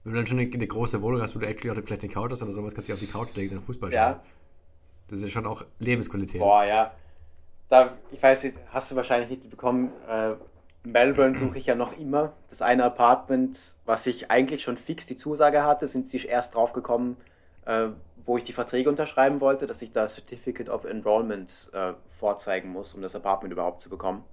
Wenn du dann schon eine, eine große Wohnung hast, wo du actually auch vielleicht eine Couch hast oder sowas, kannst du dich auf die Couch legen und dann Fußball schauen. Ja. Das ist schon auch Lebensqualität. Boah, ja. Da, ich weiß nicht, hast du wahrscheinlich nicht bekommen. Äh, Melbourne suche ich ja noch immer. Das eine Apartment, was ich eigentlich schon fix die Zusage hatte, sind sie erst drauf gekommen, äh, wo ich die Verträge unterschreiben wollte, dass ich da Certificate of Enrollment äh, vorzeigen muss, um das Apartment überhaupt zu bekommen.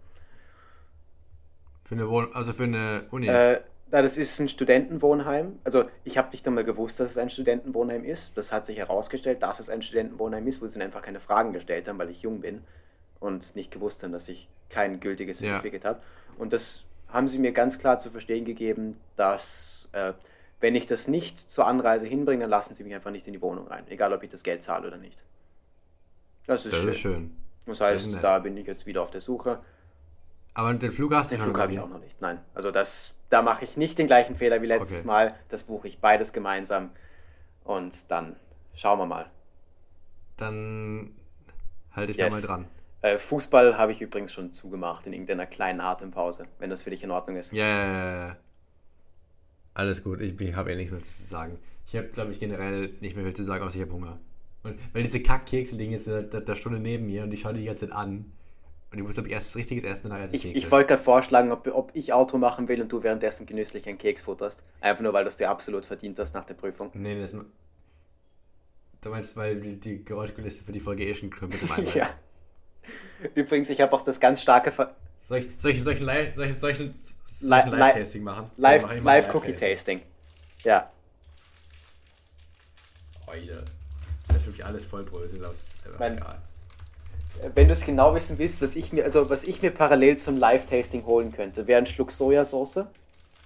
Für eine Wohnung, also für eine Uni. Äh, das ist ein Studentenwohnheim. Also ich habe nicht einmal gewusst, dass es ein Studentenwohnheim ist. Das hat sich herausgestellt, dass es ein Studentenwohnheim ist, wo sie einfach keine Fragen gestellt haben, weil ich jung bin und nicht gewusst haben, dass ich kein gültiges Ja. Certificate habe. Und das haben sie mir ganz klar zu verstehen gegeben, dass äh, wenn ich das nicht zur Anreise hinbringe, dann lassen sie mich einfach nicht in die Wohnung rein, egal ob ich das Geld zahle oder nicht. Das ist das schön. ist schön. Das Das heißt, nett. da bin ich jetzt wieder auf der Suche. Aber den Flug hast du Den schon Flug habe ich auch noch nicht. Nein, also das, da mache ich nicht den gleichen Fehler wie letztes Okay. Mal. Das buche ich beides gemeinsam und dann schauen wir mal. Dann halte ich Yes. da mal dran. Äh, Fußball habe ich übrigens schon zugemacht in irgendeiner kleinen Atempause, wenn das für dich in Ordnung ist. Ja, ja. Alles gut, ich, ich habe eh nichts mehr zu sagen. Ich habe, glaube ich, generell nicht mehr viel zu sagen, außer ich habe Hunger. Und weil diese Kackkekse liegen jetzt in der, der Stunde neben mir und ich schaue die ganze Zeit an. Und ich muss, glaube ich, erst was Richtiges essen, danach esse ich Ich, Kekse. ich wollte gerade vorschlagen, ob, ob ich Auto machen will und du währenddessen genüsslich einen Keks futterst. Einfach nur, weil du es dir absolut verdient hast nach der Prüfung. Nee, das... Du meinst, weil die, die Geräuschkulisse für die Folge eh schon im Eimer Ja. Übrigens, ich habe auch das ganz starke Ver Soll ich, soll ich, soll ich ich, ich, ich Live-Tasting machen? Live, Ja, mach ich mal ein Live. Ja. Heute. Das ist wirklich alles voll Brösel aus. Mein- egal. Wenn du es genau wissen willst, was ich mir, also was ich mir parallel zum Live-Tasting holen könnte, wäre ein Schluck Sojasauce,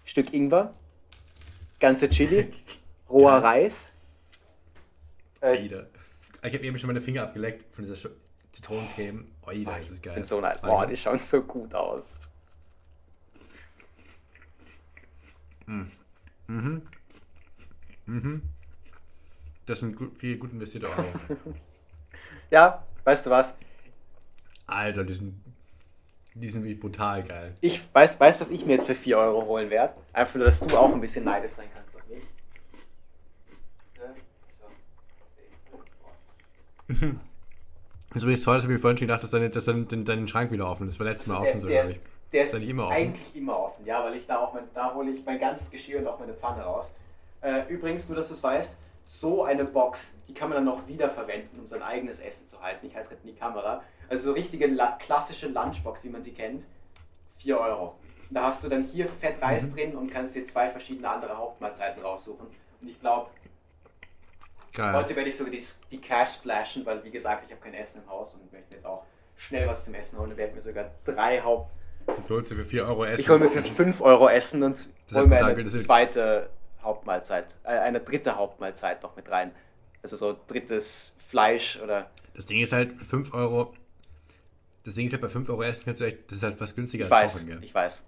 Stück Ingwer, ganze Chili, roher Reis. Äh, Wieder. Ich habe eben schon meine Finger abgeleckt von dieser Zitronencreme. Oida, das ist geil. bin so ein, boah, die schauen so gut aus. Das sind gut, viel gut investierte Euro. Ja, weißt du was? Alter, die sind, die sind wie brutal geil. Ich weiß, weiß, was ich mir jetzt für 4 Euro holen werde. Einfach nur, dass du auch ein bisschen neidisch sein kannst auf mich. Ja, so. Ist toll, dass ich mir vorhin schon gedacht, dass dein, dass dein, dein, dein Schrank wieder offen ist. Das war letztes Mal schon so, glaube ich. Der Ist ist, nicht immer offen? eigentlich immer offen, ja, weil ich da auch mein, da hole ich mein ganzes Geschirr und auch meine Pfanne raus. Äh, übrigens, nur dass du es weißt, so eine Box, die kann man dann noch wiederverwenden, um sein eigenes Essen zu halten. Ich halte es gerade in die Kamera. Also so richtige la klassische Lunchbox, wie man sie kennt, 4 Euro. Und da hast du dann hier Fett Reis Mhm. drin und kannst dir zwei verschiedene andere Hauptmahlzeiten raussuchen. Und ich glaube. Heute werde ich sogar die, die Cash splashen, weil wie gesagt, ich habe kein Essen im Haus und möchte jetzt auch schnell was zum Essen holen und werde mir sogar drei Haupt, Das sollst du für 4 Euro essen. Ich hole mir für 5 Euro Essen und hole mir eine zweite Hauptmahlzeit, äh, eine dritte Hauptmahlzeit noch mit rein. Also so drittes Fleisch oder. Das Ding ist halt 5 Euro. Das Ding ist halt bei 5 Euro Essen kannst du echt, das ist halt fast günstiger ich als weiß, Kochen, gell? Ich weiß.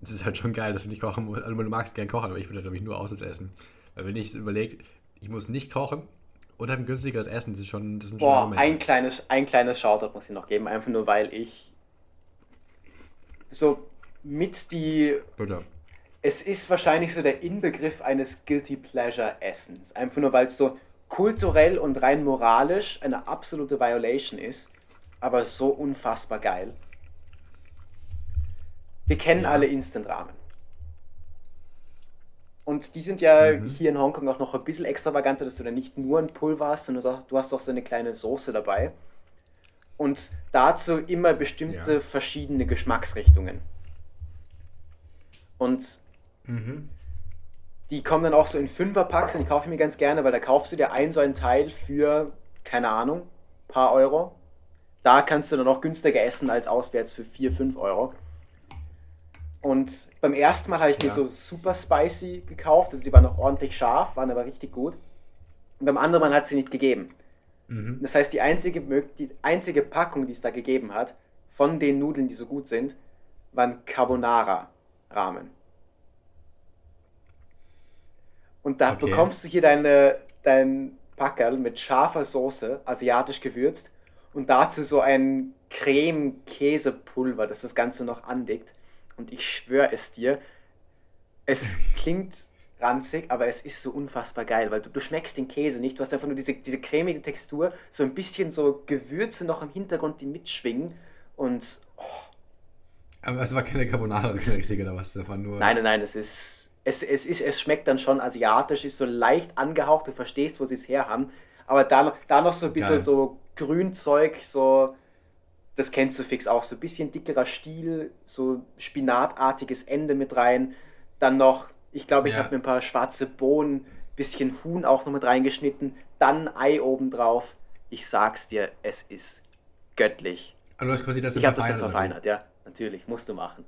Das ist halt schon geil, dass du nicht kochen musst. Also du magst gern kochen, aber ich würde halt, glaube ich, nur Autos essen. Weil wenn ich es überlege, ich muss nicht kochen und habe ein günstigeres Essen, das ist schon, das ist Boah, schon ein kleines, ein kleines Shoutout muss ich noch geben, einfach nur weil ich so mit die. Bitte. Es ist wahrscheinlich so der Inbegriff eines Guilty Pleasure Essens. Einfach nur weil es so kulturell und rein moralisch eine absolute Violation ist, aber so unfassbar geil. Wir kennen ja. alle Instant Ramen. Und die sind ja mhm. hier in Hongkong auch noch ein bisschen extravaganter, dass du dann nicht nur ein Pulver hast, sondern du hast auch so eine kleine Soße dabei. Und dazu immer bestimmte ja. verschiedene Geschmacksrichtungen. Und mhm. die kommen dann auch so in Fünferpacks und die kaufe ich mir ganz gerne, weil da kaufst du dir ein so ein Teil für, keine Ahnung, paar Euro. Da kannst du dann auch günstiger essen als auswärts für 4, 5 Euro. Und beim ersten Mal habe ich ja. mir so super spicy gekauft, also die waren noch ordentlich scharf, waren aber richtig gut. Und beim anderen Mal hat sie nicht gegeben. Mhm. Das heißt, die einzige, die einzige Packung, die es da gegeben hat, von den Nudeln, die so gut sind, waren Carbonara-Rahmen. Und da okay. bekommst du hier deine, dein Packerl mit scharfer Soße, asiatisch gewürzt, und dazu so ein Creme-Käsepulver, das das Ganze noch andickt. Und ich schwöre es dir, es klingt ranzig, aber es ist so unfassbar geil, weil du, du schmeckst den Käse nicht. Du hast einfach nur diese, diese cremige Textur, so ein bisschen so Gewürze noch im Hintergrund, die mitschwingen. Und. Oh. Aber es war keine Carbonara richtige oder was? Davon nur nein, nein, nein, es ist. Es, es, ist, es schmeckt dann schon asiatisch, ist so leicht angehaucht, du verstehst, wo sie es her haben. Aber da, da noch so ein bisschen Geil. so Grünzeug, so das kennst du fix auch, so ein bisschen dickerer Stiel, so spinatartiges Ende mit rein. Dann noch, ich glaube, ich ja. habe mir ein paar schwarze Bohnen, bisschen Huhn auch noch mit reingeschnitten, dann Ei oben drauf. Ich sag's dir, es ist göttlich. Also du hast quasi das Ich habe das dann verfeinert, ja, natürlich, musst du machen.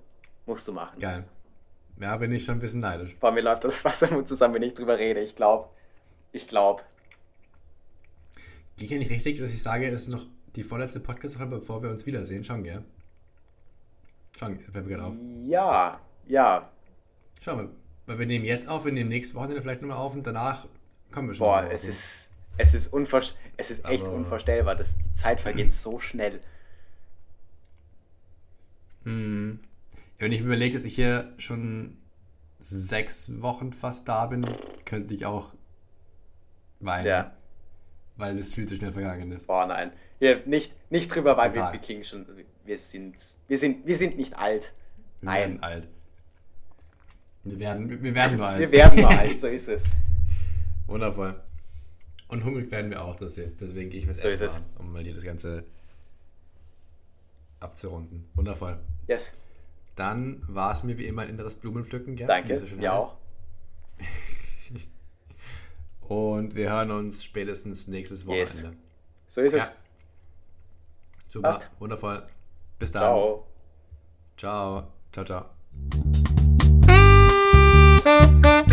Musst du machen. Geil. Ja, bin ich schon ein bisschen neidisch. Bei mir läuft das Wasser Mund zusammen, wenn ich drüber rede. Ich glaube, ich glaube. Gehe ich ja nicht richtig, dass ich sage, es ist noch die vorletzte Podcast-Folge, bevor wir uns wiedersehen. Schon, gell? Schon, fällt mir gerade auf. Ja, ja. Schau mal, weil wir nehmen jetzt auf, wir nehmen nächstes Wochenende vielleicht nochmal auf und danach kommen wir schon. Boah, es ist, es ist, es ist echt Aber unvorstellbar. Das, die Zeit vergeht so schnell. Hm. Wenn ich mir überlege, dass ich hier schon sechs Wochen fast da bin, könnte ich auch weinen. Ja. Weil es viel zu schnell vergangen ist. Boah, nein. Wir nicht, nicht drüber, weil wir, wir, klingen schon. Wir sind, wir sind, wir sind nicht alt. Wir nein. werden alt. Wir werden, wir werden nur alt. Wir werden alt, so ist es. Wundervoll. Und hungrig werden wir auch, das deswegen gehe ich mit so Essen an, um mal hier das Ganze abzurunden. Wundervoll. Yes. Dann war es mir wie immer ein inneres Blumenpflücken, gell? Danke, so ja auch. Und wir hören uns spätestens nächstes Wochenende. Yes. So ist ja. es. Super, Passt. wundervoll. Bis dann. Ciao. Ciao. Ciao, ciao. Música